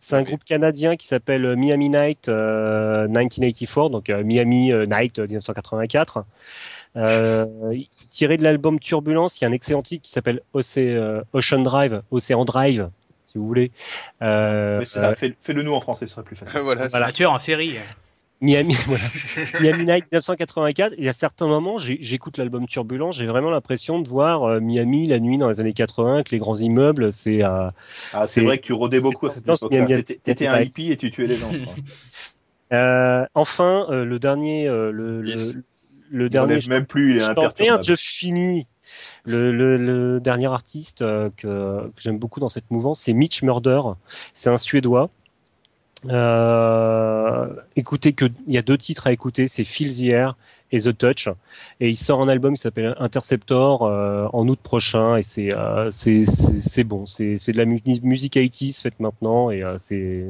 C'est un Oui. groupe canadien qui s'appelle Miami Night euh, 1984, donc euh, Miami Night euh, 1984. Euh, tiré de l'album Turbulence, il y a un excellent titre qui s'appelle Ocean Drive, Océan Drive, si vous voulez. Euh, fais- Fais-le nous en français, ce serait plus facile. voilà. voilà. un tueur en série. Miami, voilà. Miami Night 1984. Et à certains moments, j'écoute l'album Turbulence, j'ai vraiment l'impression de voir euh, Miami la nuit dans les années 80 avec les grands immeubles. C'est euh, Ah, c'est vrai que tu rodais beaucoup à cette Non, époque-là. Miami- T'étais- T'étais un hippie et tu tuais les gens. quoi. euh, enfin euh, le dernier, euh, le, Yes. le dernier. enlève même plus, il est Je. Merde, je finis. Le, dernier artiste euh, que, j'aime beaucoup dans cette mouvance, c'est Mitch Murder. C'est un Suédois. Euh, écoutez que il y a deux titres à écouter, c'est Feel the Air et The Touch. Et il sort un album qui s'appelle Interceptor euh, en août prochain. Et c'est euh, bon. C'est de la mu- musique 80s faite maintenant et c'est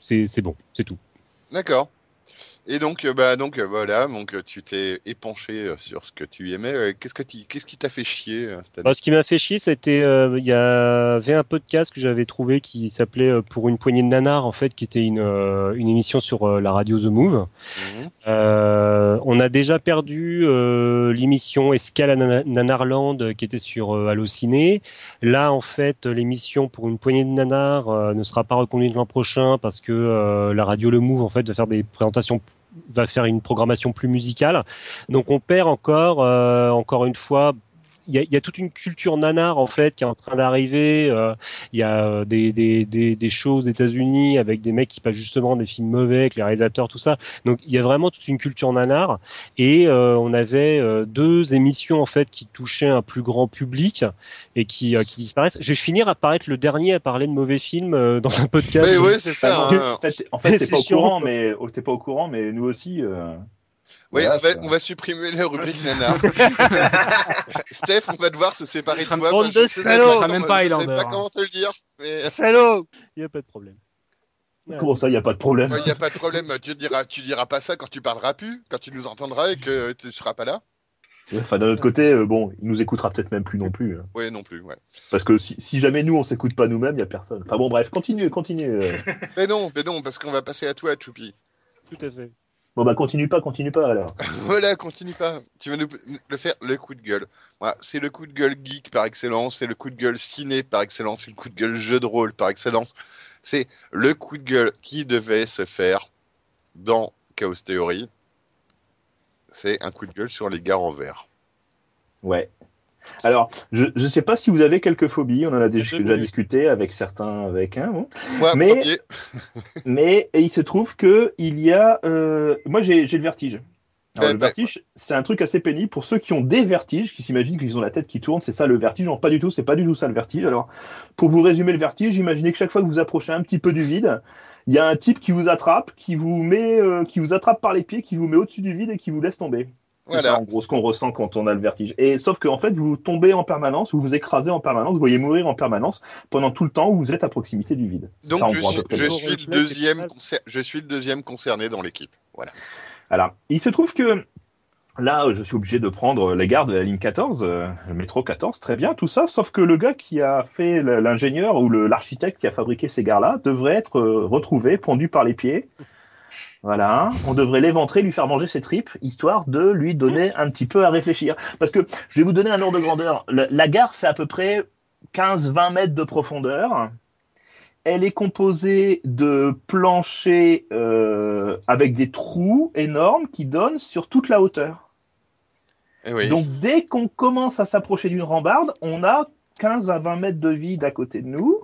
c'est bon. C'est tout. D'accord. Et donc, euh, bah, donc euh, voilà, donc euh, tu t'es épanché sur ce que tu aimais. Qu'est-ce que tu, qu'est-ce qui t'a fait chier cette Bah, ce qui m'a fait chier, c'était euh, il y avait un podcast que j'avais trouvé qui s'appelait pour une poignée de nanars en fait, qui était une euh, une émission sur euh, la radio The Move. Mhm. On a déjà perdu l'émission Escale à Nana- Nanarland qui était sur Allociné. Là, en fait, l'émission pour une poignée de nanars ne sera pas reconduite l'an prochain parce que la radio Le Move en fait va faire des présentations va faire une programmation plus musicale. Donc on perd encore euh, encore une fois y a, il y a toute une culture nanar en fait qui est en train d'arriver. Euh, il y a euh, des, des, des, des shows aux États-Unis avec des mecs qui passent justement des films mauvais, avec les réalisateurs, tout ça. Donc il y a vraiment toute une culture nanar. Et euh, on avait euh, deux émissions en fait qui touchaient un plus grand public et qui, euh, qui disparaissent. Je vais finir à paraître le dernier à parler de mauvais films euh, dans un podcast. Oui, oui, c'est ça. Ah, hein. En fait, en fait, t'es pas au courant, mais oh, t'es pas au courant, mais nous aussi. Oui, voilà, on, va, on va supprimer la rubrique nanar. Steph, on va devoir se séparer de toi. bande parce que de comment- même pas je sais pas comment te le dire. Mais... Salaud Il n'y a pas de problème. Comment ça, il n'y a pas de problème? Il n'y a pas de problème, tu diras, tu diras pas ça quand tu parleras plus, quand tu nous entendras et que tu seras pas là. Enfin, d'un autre côté, euh, bon, il nous écoutera peut-être même plus non plus. hein. Oui, non plus, ouais. Parce que si, si jamais nous, on s'écoute pas nous-mêmes, il n'y a personne. Enfin bon, bref, continue, continue. euh. Mais non, mais non, parce qu'on va passer à toi, Choupi. Tout à fait. Bon, bah, continue pas, continue pas, alors. Voilà, continue pas. Tu vas nous le faire le coup de gueule. Voilà, c'est le coup de gueule geek par excellence, c'est le coup de gueule ciné par excellence, c'est le coup de gueule jeu de rôle par excellence. C'est le coup de gueule qui devait se faire dans Chaos Theory. C'est un coup de gueule sur les gars en vert. Ouais. Alors, je ne sais pas si vous avez quelques phobies, on en a déjà, discuté avec certains, avec un, bon. Moi, Mais- mais il se trouve que il y a, euh, moi j'ai j'ai le vertige. Alors, le vertige, c'est un truc assez pénible pour ceux qui ont des vertiges, qui s'imaginent qu'ils ont la tête qui tourne, c'est ça le vertige. Non, pas du tout, c'est pas du tout ça le vertige. Alors, pour vous résumer le vertige, imaginez que chaque fois que vous approchez un petit peu du vide, il y a un type qui vous attrape, qui vous met, euh, qui vous attrape par les pieds, qui vous met au-dessus du vide et qui vous laisse tomber. C'est Voilà. ça, en gros, ce qu'on ressent quand on a le vertige. Et sauf qu'en fait, vous tombez en permanence, vous vous écrasez en permanence, vous voyez mourir en permanence pendant tout le temps où vous êtes à proximité du vide. Donc ça, en je, suis, je le suis le deuxième, c'est concer- je suis le deuxième concerné dans l'équipe. Voilà. Alors, il se trouve que là, je suis obligé de prendre les gares de la ligne 14, euh, le métro 14, très bien, tout ça, sauf que le gars qui a fait l'ingénieur ou l'architecte qui a fabriqué ces gares-là devrait être euh, retrouvé, pendu par les pieds. Voilà, on devrait l'éventrer, lui faire manger ses tripes, histoire de lui donner un petit peu à réfléchir. Parce que je vais vous donner un ordre de grandeur. La, la gare fait à peu près 15-20 mètres de profondeur. Elle est composée de planchers euh, avec des trous énormes qui donnent sur toute la hauteur. Eh oui. Donc dès qu'on commence à s'approcher d'une rambarde, on a 15 à 20 mètres de vide à côté de nous.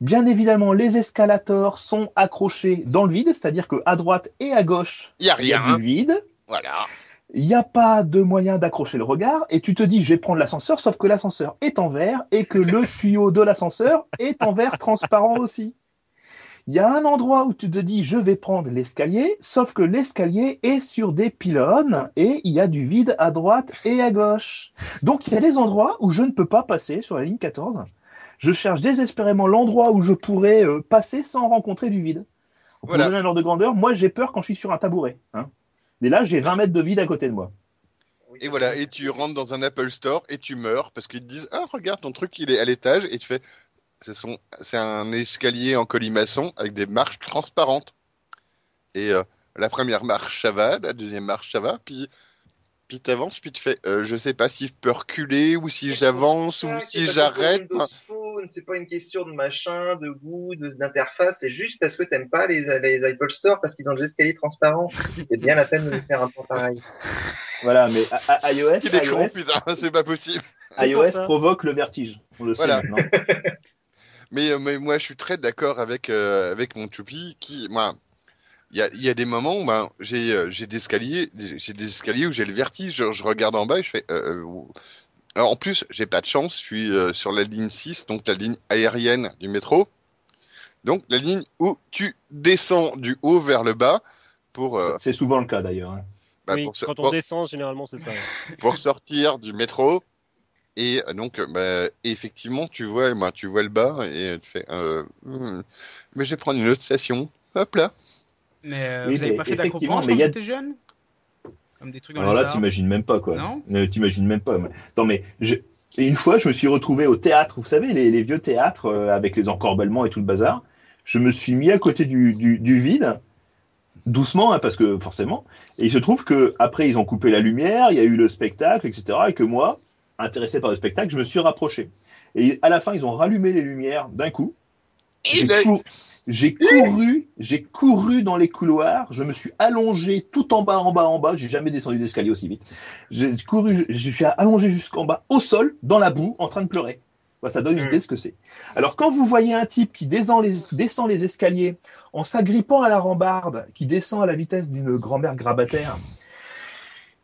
Bien évidemment, les escalators sont accrochés dans le vide, c'est-à-dire qu'à droite et à gauche, Il y a y du vide. Voilà. Il n'y a pas de moyen d'accrocher le regard et tu te dis je vais prendre l'ascenseur sauf que l'ascenseur est en verre et que le tuyau de l'ascenseur est en verre transparent aussi. Il y a un endroit où tu te dis je vais prendre l'escalier sauf que l'escalier est sur des pylônes et il y a du vide à droite et à gauche. Donc il y a des endroits où je ne peux pas passer sur la ligne 14. Je cherche désespérément l'endroit où je pourrais euh, passer sans rencontrer du vide. Pour Voilà. donner un ordre de grandeur, moi j'ai peur quand je suis sur un tabouret. Hein. Et là, j'ai 20 mètres de vide à côté de moi. Et voilà, et tu rentres dans un Apple Store et tu meurs parce qu'ils te disent Ah, regarde, ton truc il est à l'étage et tu fais ce sont, C'est un escalier en colimaçon avec des marches transparentes. Et euh, la première marche ça va, la deuxième marche ça va, puis, puis t'avances, puis tu fais euh, Je sais pas si je peux reculer ou si j'avance ou si j'arrête. C'est pas une question de machin, de goût, d'interface. C'est juste parce que t'aimes pas les, les Apple Store parce qu'ils ont des escaliers transparents. C'est bien la peine de faire un point pareil. Voilà, mais iOS, Il est con, iOS, putain, c'est pas possible. IOS provoque le vertige. On le Voilà. sait maintenant. Mais, euh, mais moi, je suis très d'accord avec, euh, avec mon Choupi qui, moi, il y a, il y a des moments où ben, j'ai euh, des escaliers, j'ai des escaliers où j'ai le vertige. Je, je regarde en bas et je fais. Euh, euh, alors, en plus, j'ai pas de chance. Je suis euh, sur la ligne 6, donc la ligne aérienne du métro. Donc la ligne où tu descends du haut vers le bas pour, euh, C'est souvent le cas d'ailleurs. hein. bah, oui, quand on pour- descend, généralement, c'est ça. pour sortir du métro. Et donc, bah, effectivement, tu vois, bah, tu vois le bas et tu fais. Euh, hmm, mais je vais prendre une autre station. Hop là. Mais euh, Oui, vous avez mais pas fait effectivement, mais quand y a- vous étiez jeune Comme des trucs dans Alors là, t'imagines même pas quoi. Non Euh, T'imagines même pas. mais- Attends, mais je... et une fois, je me suis retrouvé au théâtre. Vous savez, les, les vieux théâtres euh, avec les encorbellements et tout le bazar. Je me suis mis à côté du, du, du vide, doucement, hein, parce que forcément. Et il se trouve que après, ils ont coupé la lumière, il y a eu le spectacle, etc. Et que moi, intéressé par le spectacle, je me suis rapproché. Et à la fin, ils ont rallumé les lumières d'un coup. J'ai j'ai couru, j'ai couru dans les couloirs, je me suis allongé tout en bas, en bas, en bas, j'ai jamais descendu d'escalier aussi vite. J'ai couru, je suis allongé jusqu'en bas, au sol, dans la boue, en train de pleurer. Bah, ça donne une Mm. idée de ce que c'est. Alors quand vous voyez un type qui descend les, descend les escaliers en s'agrippant à la rambarde, qui descend à la vitesse d'une grand-mère grabataire,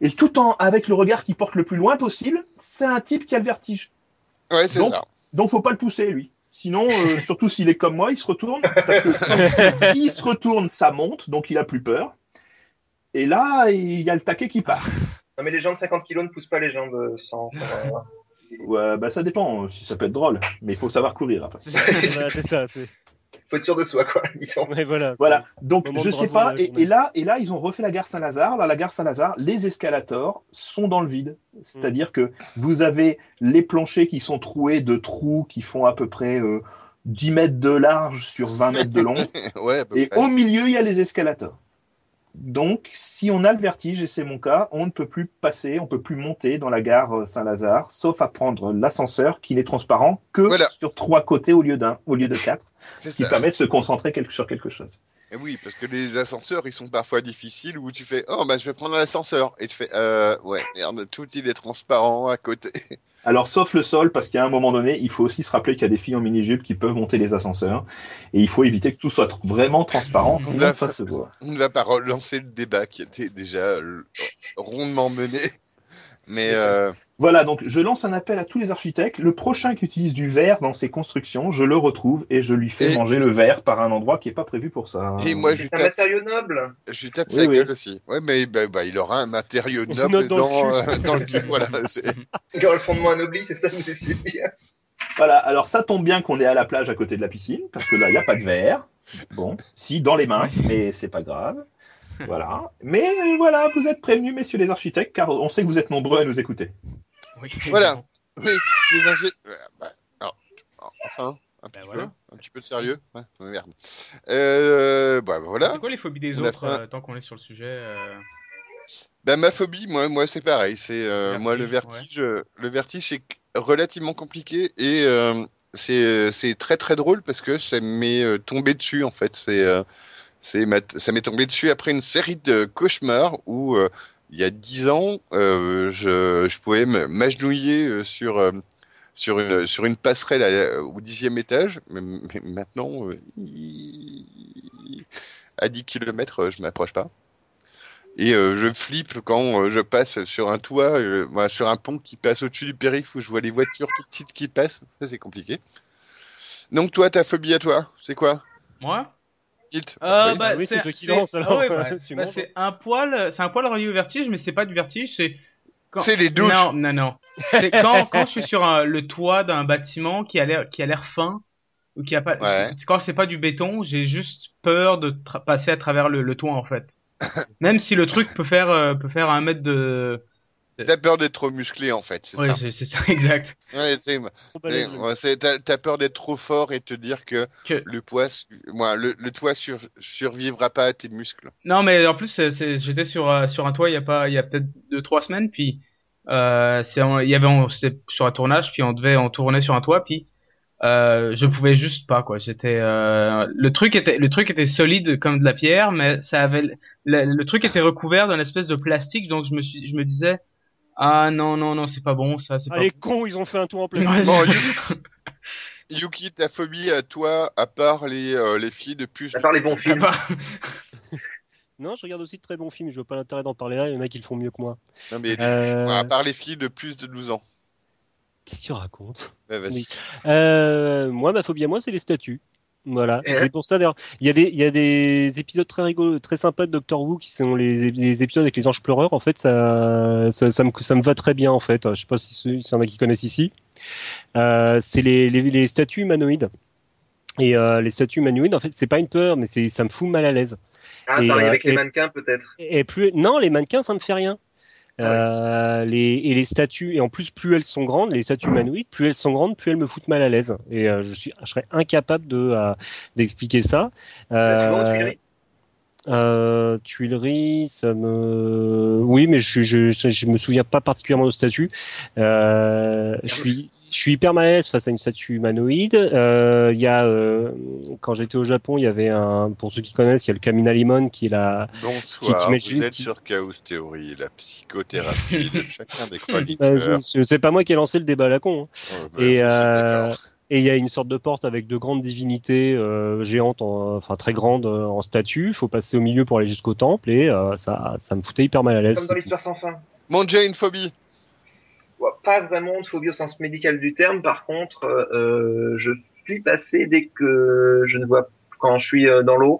et tout en avec le regard qui porte le plus loin possible, c'est un type qui a le vertige. Ouais, c'est Donc, ça. Donc faut pas le pousser lui. Sinon, euh, surtout s'il est comme moi, il se retourne. Parce que s'il se retourne, ça monte, donc il a plus peur. Et là, il y a le taquet qui part. Non, mais les gens de 50 kilos ne poussent pas les gens de 100. sur, euh, Ouais, bah ça dépend. Ça peut être drôle, mais il faut savoir courir après. C'est ça. c'est- faut être sûr de soi, quoi. Ouais, voilà. Voilà. Donc je sais pas. Et, là, et là, ils ont refait la gare Saint-Lazare. Là, la gare Saint-Lazare, les escalators sont dans le vide. C'est-à-dire que vous avez les planchers qui sont troués de trous qui font à peu près euh, 10 mètres de large sur 20 mètres de long. ouais, Et près. au milieu, il y a les escalators. Donc, si on a le vertige, et c'est mon cas, on ne peut plus passer, on peut plus monter dans la gare euh, Saint-Lazare, sauf à prendre l'ascenseur qui n'est transparent que Voilà. sur trois côtés au lieu d'un, au lieu de quatre, ce qui permet de se concentrer quelque- sur quelque chose. Oui, parce que les ascenseurs, ils sont parfois difficiles où tu fais Oh, bah, je vais prendre l'ascenseur. Et tu fais Euh, ouais, merde, tout il est transparent à côté. Alors, sauf le sol, parce qu'à un moment donné, il faut aussi se rappeler qu'il y a des filles en mini-jupe qui peuvent monter les ascenseurs, et il faut éviter que tout soit vraiment transparent, sinon Là, ça se voit. On ne va pas relancer le débat qui était déjà euh, rondement mené. Mais euh, Voilà, donc je lance un appel à tous les architectes. Le prochain qui utilise du verre dans ses constructions, je le retrouve et je lui fais Et- manger le verre par un endroit qui est pas prévu pour ça. Et moi, je C'est un tape, matériau noble. je lui tape Oui, sa oui. gueule aussi. Ouais, mais bah, bah, il aura un matériau Une noble note dans le dans, cul. euh, dans le cul. Voilà, Il aura le fondement anobli, c'est ça que vous essayez de dire. Voilà, alors ça tombe bien qu'on est à la plage à côté de la piscine, parce que là, il n'y a pas de verre. Bon, si, dans les mains, mais c'est pas grave. Voilà. Mais euh, voilà, vous êtes prévenus, messieurs les architectes, car on sait que vous êtes nombreux à nous écouter. Oui, Voilà. Oui, les ingé... euh, bah, alors, enfin, un petit, Bah, voilà. peu, un petit peu de sérieux. Ouais, merde. Euh, bah voilà. C'est quoi les phobies des On autres euh, tant qu'on est sur le sujet euh, Bah, ma phobie, moi, moi c'est pareil. C'est euh, moi le vertige. Le vertige, c'est relativement compliqué et euh, c'est c'est très très drôle parce que ça m'est euh, tombé dessus en fait. C'est euh, ça m'est tombé dessus après une série de cauchemars où euh, il y a dix ans, euh, je, je pouvais m'agenouiller euh, sur sur une sur une passerelle à- au dixième étage, mais, maintenant à 10 km, je m'approche pas. Et je flippe quand je passe sur un toit, sur un pont qui passe au-dessus du périph' où je vois les voitures toutes petites qui passent. C'est compliqué. Donc, toi, ta phobie à toi, c'est quoi? Moi? Euh, Oui. bah, Ah oui, c'est c'est toi qui c'est- lance, alors. ah ouais, bah, bah, montes. c'est un poil, c'est un poil relié au vertige, mais c'est pas du vertige, c'est quand- C'est les douches. Non, non, non. C'est quand quand je suis sur un- le toit d'un bâtiment qui a l'air qui a l'air fin ou qui a pas. Ouais. Quand c'est pas du béton, j'ai juste peur de tra- passer à travers le, le toit en fait. Même si le truc peut faire euh, peut faire un mètre de. T'as peur d'être trop musclé, en fait, c'est Ouais, ça. c'est c'est ça exact. Ouais, T'as peur d'être trop fort et te dire que, Que- le poids, moi, le, le toit sur- survivra pas à tes muscles. Non, mais en plus, j'étais sur euh, sur un toit il y a pas, il y a peut-être deux trois semaines, puis euh, c'est en- il y avait on- c'était sur un tournage, puis on devait on tournait sur un toit, puis euh, je pouvais juste pas quoi. J'étais euh, le truc était le truc était solide comme de la pierre, mais ça avait le, le truc était recouvert d'une espèce de plastique, donc je me suis je me disais ah non non non c'est pas bon ça c'est Ah, pas les cons, ils ont fait un tour en plein. Ouais, Bon, Yuki, Yuki, ta phobie à toi, à part les, euh, les filles de plus. À part les bons films. bah, Non, je regarde aussi de très bons films. Je vois pas l'intérêt d'en parler là. Il y en a qui le font mieux que moi. Non, mais Euh, à part les filles de plus de 12 ans. Qu'est-ce que tu racontes? Ouais, vas-y. Oui. euh, Moi, ma phobie à moi, c'est les statues. Voilà. C'est pour ça d'ailleurs. Il y a des, il y a des épisodes très rigolos, très sympas de Doctor Who qui sont les, les épisodes avec les anges pleureurs. En fait, ça, ça, ça me, ça me va très bien en fait. Je sais pas si s'il y en a qui connaissent ici. Euh, c'est les, les, les statues humanoïdes. Et euh, les statues humanoïdes, en fait, c'est pas une peur, mais c'est, ça me fout mal à l'aise. Ah, Et, pareil euh, avec les mannequins peut-être. Et plus, non, les mannequins, ça me fait rien. Ah Euh, les, et les statues, et en plus, plus elles sont grandes, les statues humanoïdes, plus elles sont grandes, plus elles me foutent mal à l'aise. Et euh, je suis, je serais incapable de euh, d'expliquer ça. Euh, Tuileries. euh, Tuileries, ça me, oui, mais je, je, je, je me souviens pas particulièrement de statues. Euh, je suis, je suis hyper mal à l'aise face à une statue humanoïde. Euh, Il y a, euh, quand j'étais au Japon, il y avait un, pour ceux qui connaissent, il y a le Kamina Limon qui est la, Bonsoir, Qui- t'imagines vous êtes qui- sur Chaos Theory, la psychothérapie de chacun des chroniqueurs. Euh, je- c'est pas moi qui ai lancé le débat à la con. hein. Oh, bah, Et, c'est euh. Et il y a une sorte de porte avec de grandes divinités euh, géantes, en- enfin très grandes euh, en statue. Il faut passer au milieu pour aller jusqu'au temple et euh, ça, ça me foutait hyper mal à l'aise. Comme dans l'histoire sans fin. Mon Jay, une phobie. Pas vraiment de phobie au sens médical du terme. Par contre, euh, je flippe assez dès que je ne vois quand je suis euh, dans l'eau,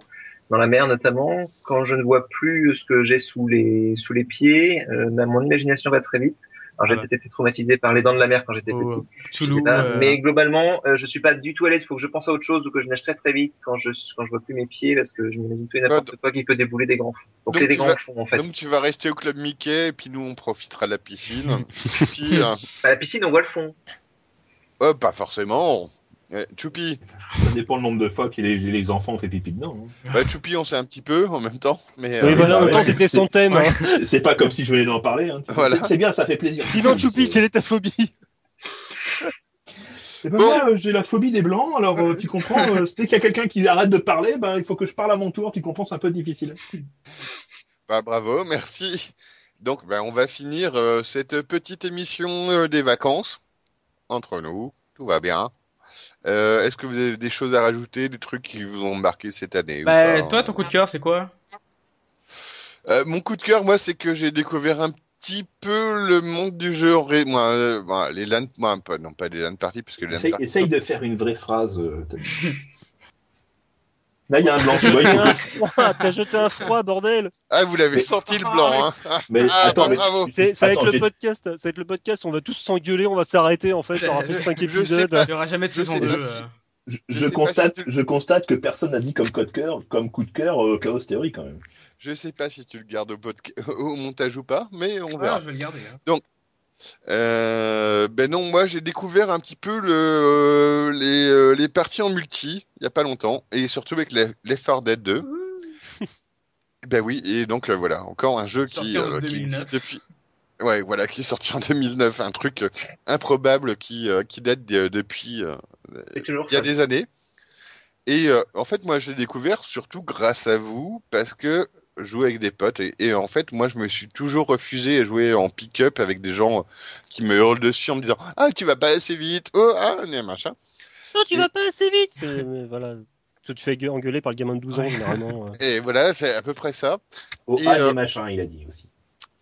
dans la mer notamment, quand je ne vois plus ce que j'ai sous les sous les pieds. Euh, ma- mon imagination va très vite. Alors j'ai Voilà. été traumatisé par les dents de la mer quand j'étais Oh, petit. Toulouse. euh, Mais globalement, euh, je suis pas du tout à l'aise. Il faut que je pense à autre chose ou que je nage très très vite quand je quand je vois plus mes pieds parce que je m'imagine tout et n'importe quoi qui peut débouler des grands fonds. Donc, des grands vas- fonds en fait. Donc tu vas rester au club Mickey et puis nous on profitera de la piscine. puis, euh, À la piscine, on voit le fond. oh, pas forcément. Eh, Choupi, Ça dépend le nombre de fois que les, les enfants ont fait pipi dedans. hein. bah, Choupi on sait un petit peu en même temps, mais Oui, euh, voilà, en bah même temps, ouais, c'était c'est- son thème. Ouais. hein. C'est- pas comme si je venais d'en parler. Hein. Voilà. C'est- bien, ça fait plaisir. Sinon, Choupi, quelle est ta phobie? Eh ben, Bon. moi, euh, j'ai la phobie des blancs, alors euh, tu comprends, euh, dès qu'il y a quelqu'un qui arrête de parler, ben, il faut que je parle à mon tour, tu comprends, c'est un peu difficile. bah, bravo, merci. Donc bah, on va finir euh, cette petite émission euh, des vacances entre nous. Tout va bien. Euh, Est-ce que vous avez des choses à rajouter, des trucs qui vous ont marqué cette année ou Bah, pas toi, ton coup de cœur, c'est quoi? Euh, mon coup de cœur, moi, c'est que j'ai découvert un petit peu le monde du jeu. ré- Moi, euh, bon, les LAN, moi, pas, non pas les LAN parties, parce que les LAN Essaye, parties- essaye de faire une vraie phrase. Là, il y a un blanc, tu vois, il t'as jeté un froid, bordel Ah, vous l'avez Mais- senti le blanc, hein Mais Ah, attends, bah, mais bravo. C'est c'est avec Attends, le podcast, c'est avec le podcast, on va tous s'engueuler, on va s'arrêter en fait, on aura fait 5 Je sais épisodes. Il y aura jamais de Je saison sais 2. pas euh. je, constate, si tu- je constate que personne n'a dit comme coup de cœur, comme coup de cœur, euh, Chaos Theory quand même. Je sais pas si tu le gardes au, podca- au montage ou pas, mais on Ouais, verra. je vais le garder. hein. Euh, ben non, moi j'ai découvert un petit peu le, les, euh, les parties en multi il y a pas longtemps, et surtout avec les, les 4 Dead 2. ben oui, et donc euh, voilà, encore un jeu qui, en euh, qui 2009. existe depuis. Ouais, voilà, qui est sorti en 2009, un truc euh, improbable qui, euh, qui date de- depuis euh, il y a des années. Et euh, en fait, moi, je l'ai découvert surtout grâce à vous, parce que jouais avec des potes. Et, et en fait, moi, je me suis toujours refusé à jouer en pick-up avec des gens euh, qui me hurlent dessus en me disant Ah, tu vas pas assez vite Oh, ah, né, machin. Non, tu vas pas assez vite Euh, mais Voilà, tu te fais engueuler par le gamin de 12 ans, généralement. euh. Et voilà, c'est à peu près ça. Oh, Et, ah, euh, des machins, il a dit aussi.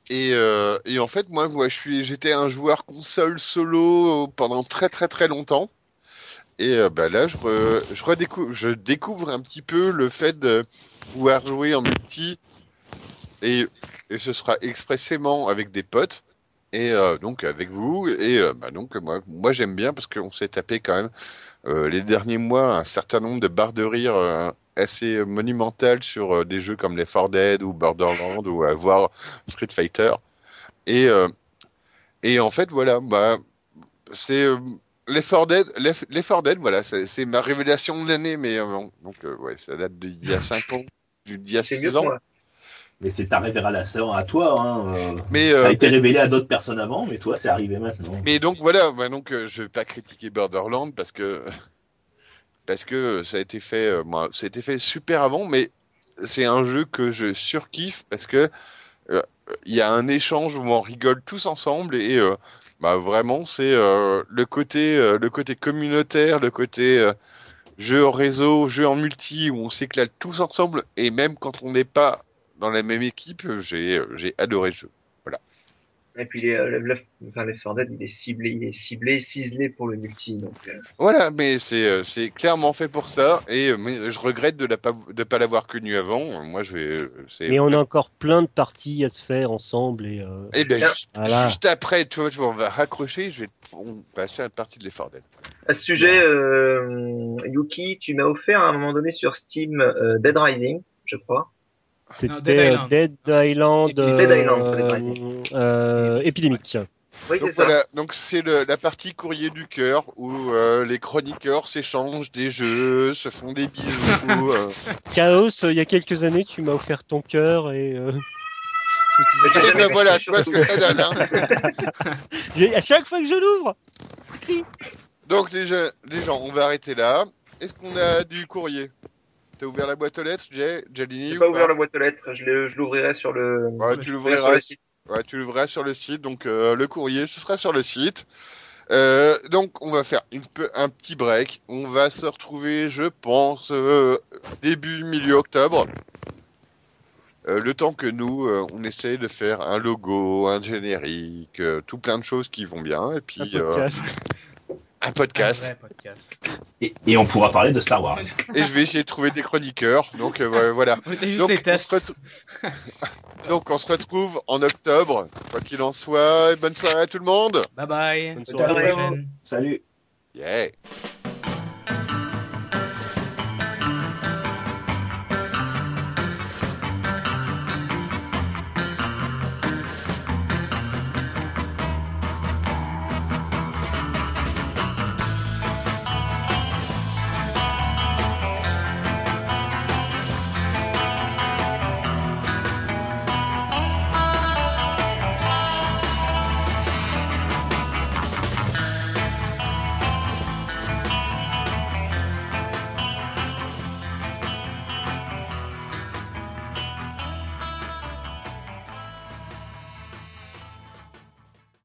Et, euh, et en fait, moi, moi je suis, j'étais un joueur console solo pendant très très très longtemps. Et euh, bah là, je, re- je, redécouvre, je découvre un petit peu le fait de pouvoir jouer en multi. Et, et ce sera expressément avec des potes. Et euh, donc avec vous. Et euh, bah, donc moi, moi j'aime bien parce qu'on s'est tapé quand même euh, les derniers mois un certain nombre de barres de rire assez monumentales sur des jeux comme les 4 Dead ou Borderlands ou à voir Street Fighter. Et, et en fait, voilà, bah, c'est les 4 Dead, les, les 4 Dead, voilà, c'est ma révélation de l'année, mais euh, donc euh, ouais, ça date d'il y a 5 ans, d'il y a C'est mieux 6 que ans. Mais c'est ta révélation à toi. Hein. euh, Mais, Ça a été révélé à d'autres personnes avant, mais toi, c'est arrivé maintenant. Mais donc voilà, bah, donc euh, je vais pas critiquer Borderlands parce que parce que ça a été fait, euh, moi, ça a été fait super avant, mais c'est un jeu que je surkiffe parce que euh, il y a un échange où on rigole tous ensemble et euh, bah vraiment c'est euh, le côté euh, le côté communautaire, le côté jeu en réseau, jeu en multi où on s'éclate tous ensemble et même quand on n'est pas dans la même équipe, j'ai j'ai adoré le jeu. Et puis les, euh, le, le, enfin, les 4 Dead, il est ciblé, il est ciblé, ciselé pour le multi. Donc, euh, Voilà, mais c'est euh, c'est clairement fait pour ça et mais je regrette de ne pas de pas l'avoir connu avant. Moi, je vais. c'est- Mais on a encore plein de parties à se faire ensemble et euh, Eh ben, Bien. juste, Voilà. juste après, tu vois, tu vois, on va raccrocher. Je vais on va faire une partie de l'effort d'aide. à ce sujet, euh, Yuki, tu m'as offert à un moment donné sur Steam euh, Dead Rising, je crois. Dead c'était Island. Dead Island, Dead Island, euh, euh, épidémique. Oui, Donc c'est ça. voilà, donc c'est la partie courrier du cœur où euh, les chroniqueurs s'échangent des jeux, se font des bisous. euh. Chaos, euh, il y a quelques années, tu m'as offert ton cœur et euh, Et jamais ben voilà, tu vois ce que ça donne. Hein. À chaque fois que je l'ouvre, Donc les, gens- les gens, on va arrêter là. Est-ce qu'on a du courrier? T'as ouvert la boîte aux lettres, Jay, Jalini J'ai pas ouvert la boîte aux lettres, je l'ouvrirai sur le. Ouais, tu l'ouvriras sur le site. Ouais, tu l'ouvriras sur le site, donc euh, le courrier, ce sera sur le site. Euh, donc on va faire une peu, un petit break. On va se retrouver, je pense, euh, début milieu octobre. Euh, le temps que nous, euh, on essaye de faire un logo, un générique, euh, tout plein de choses qui vont bien, et puis un euh, podcast. Un podcast. Un vrai podcast. Et, et on pourra parler de Star Wars. Et je vais essayer de trouver des chroniqueurs. Donc euh, voilà. Donc les on, se Donc on se retrouve en octobre. Quoi qu'il en soit, bonne soirée à tout le monde. Bye bye. Bonne À la soirée. prochaine. Salut. Yeah.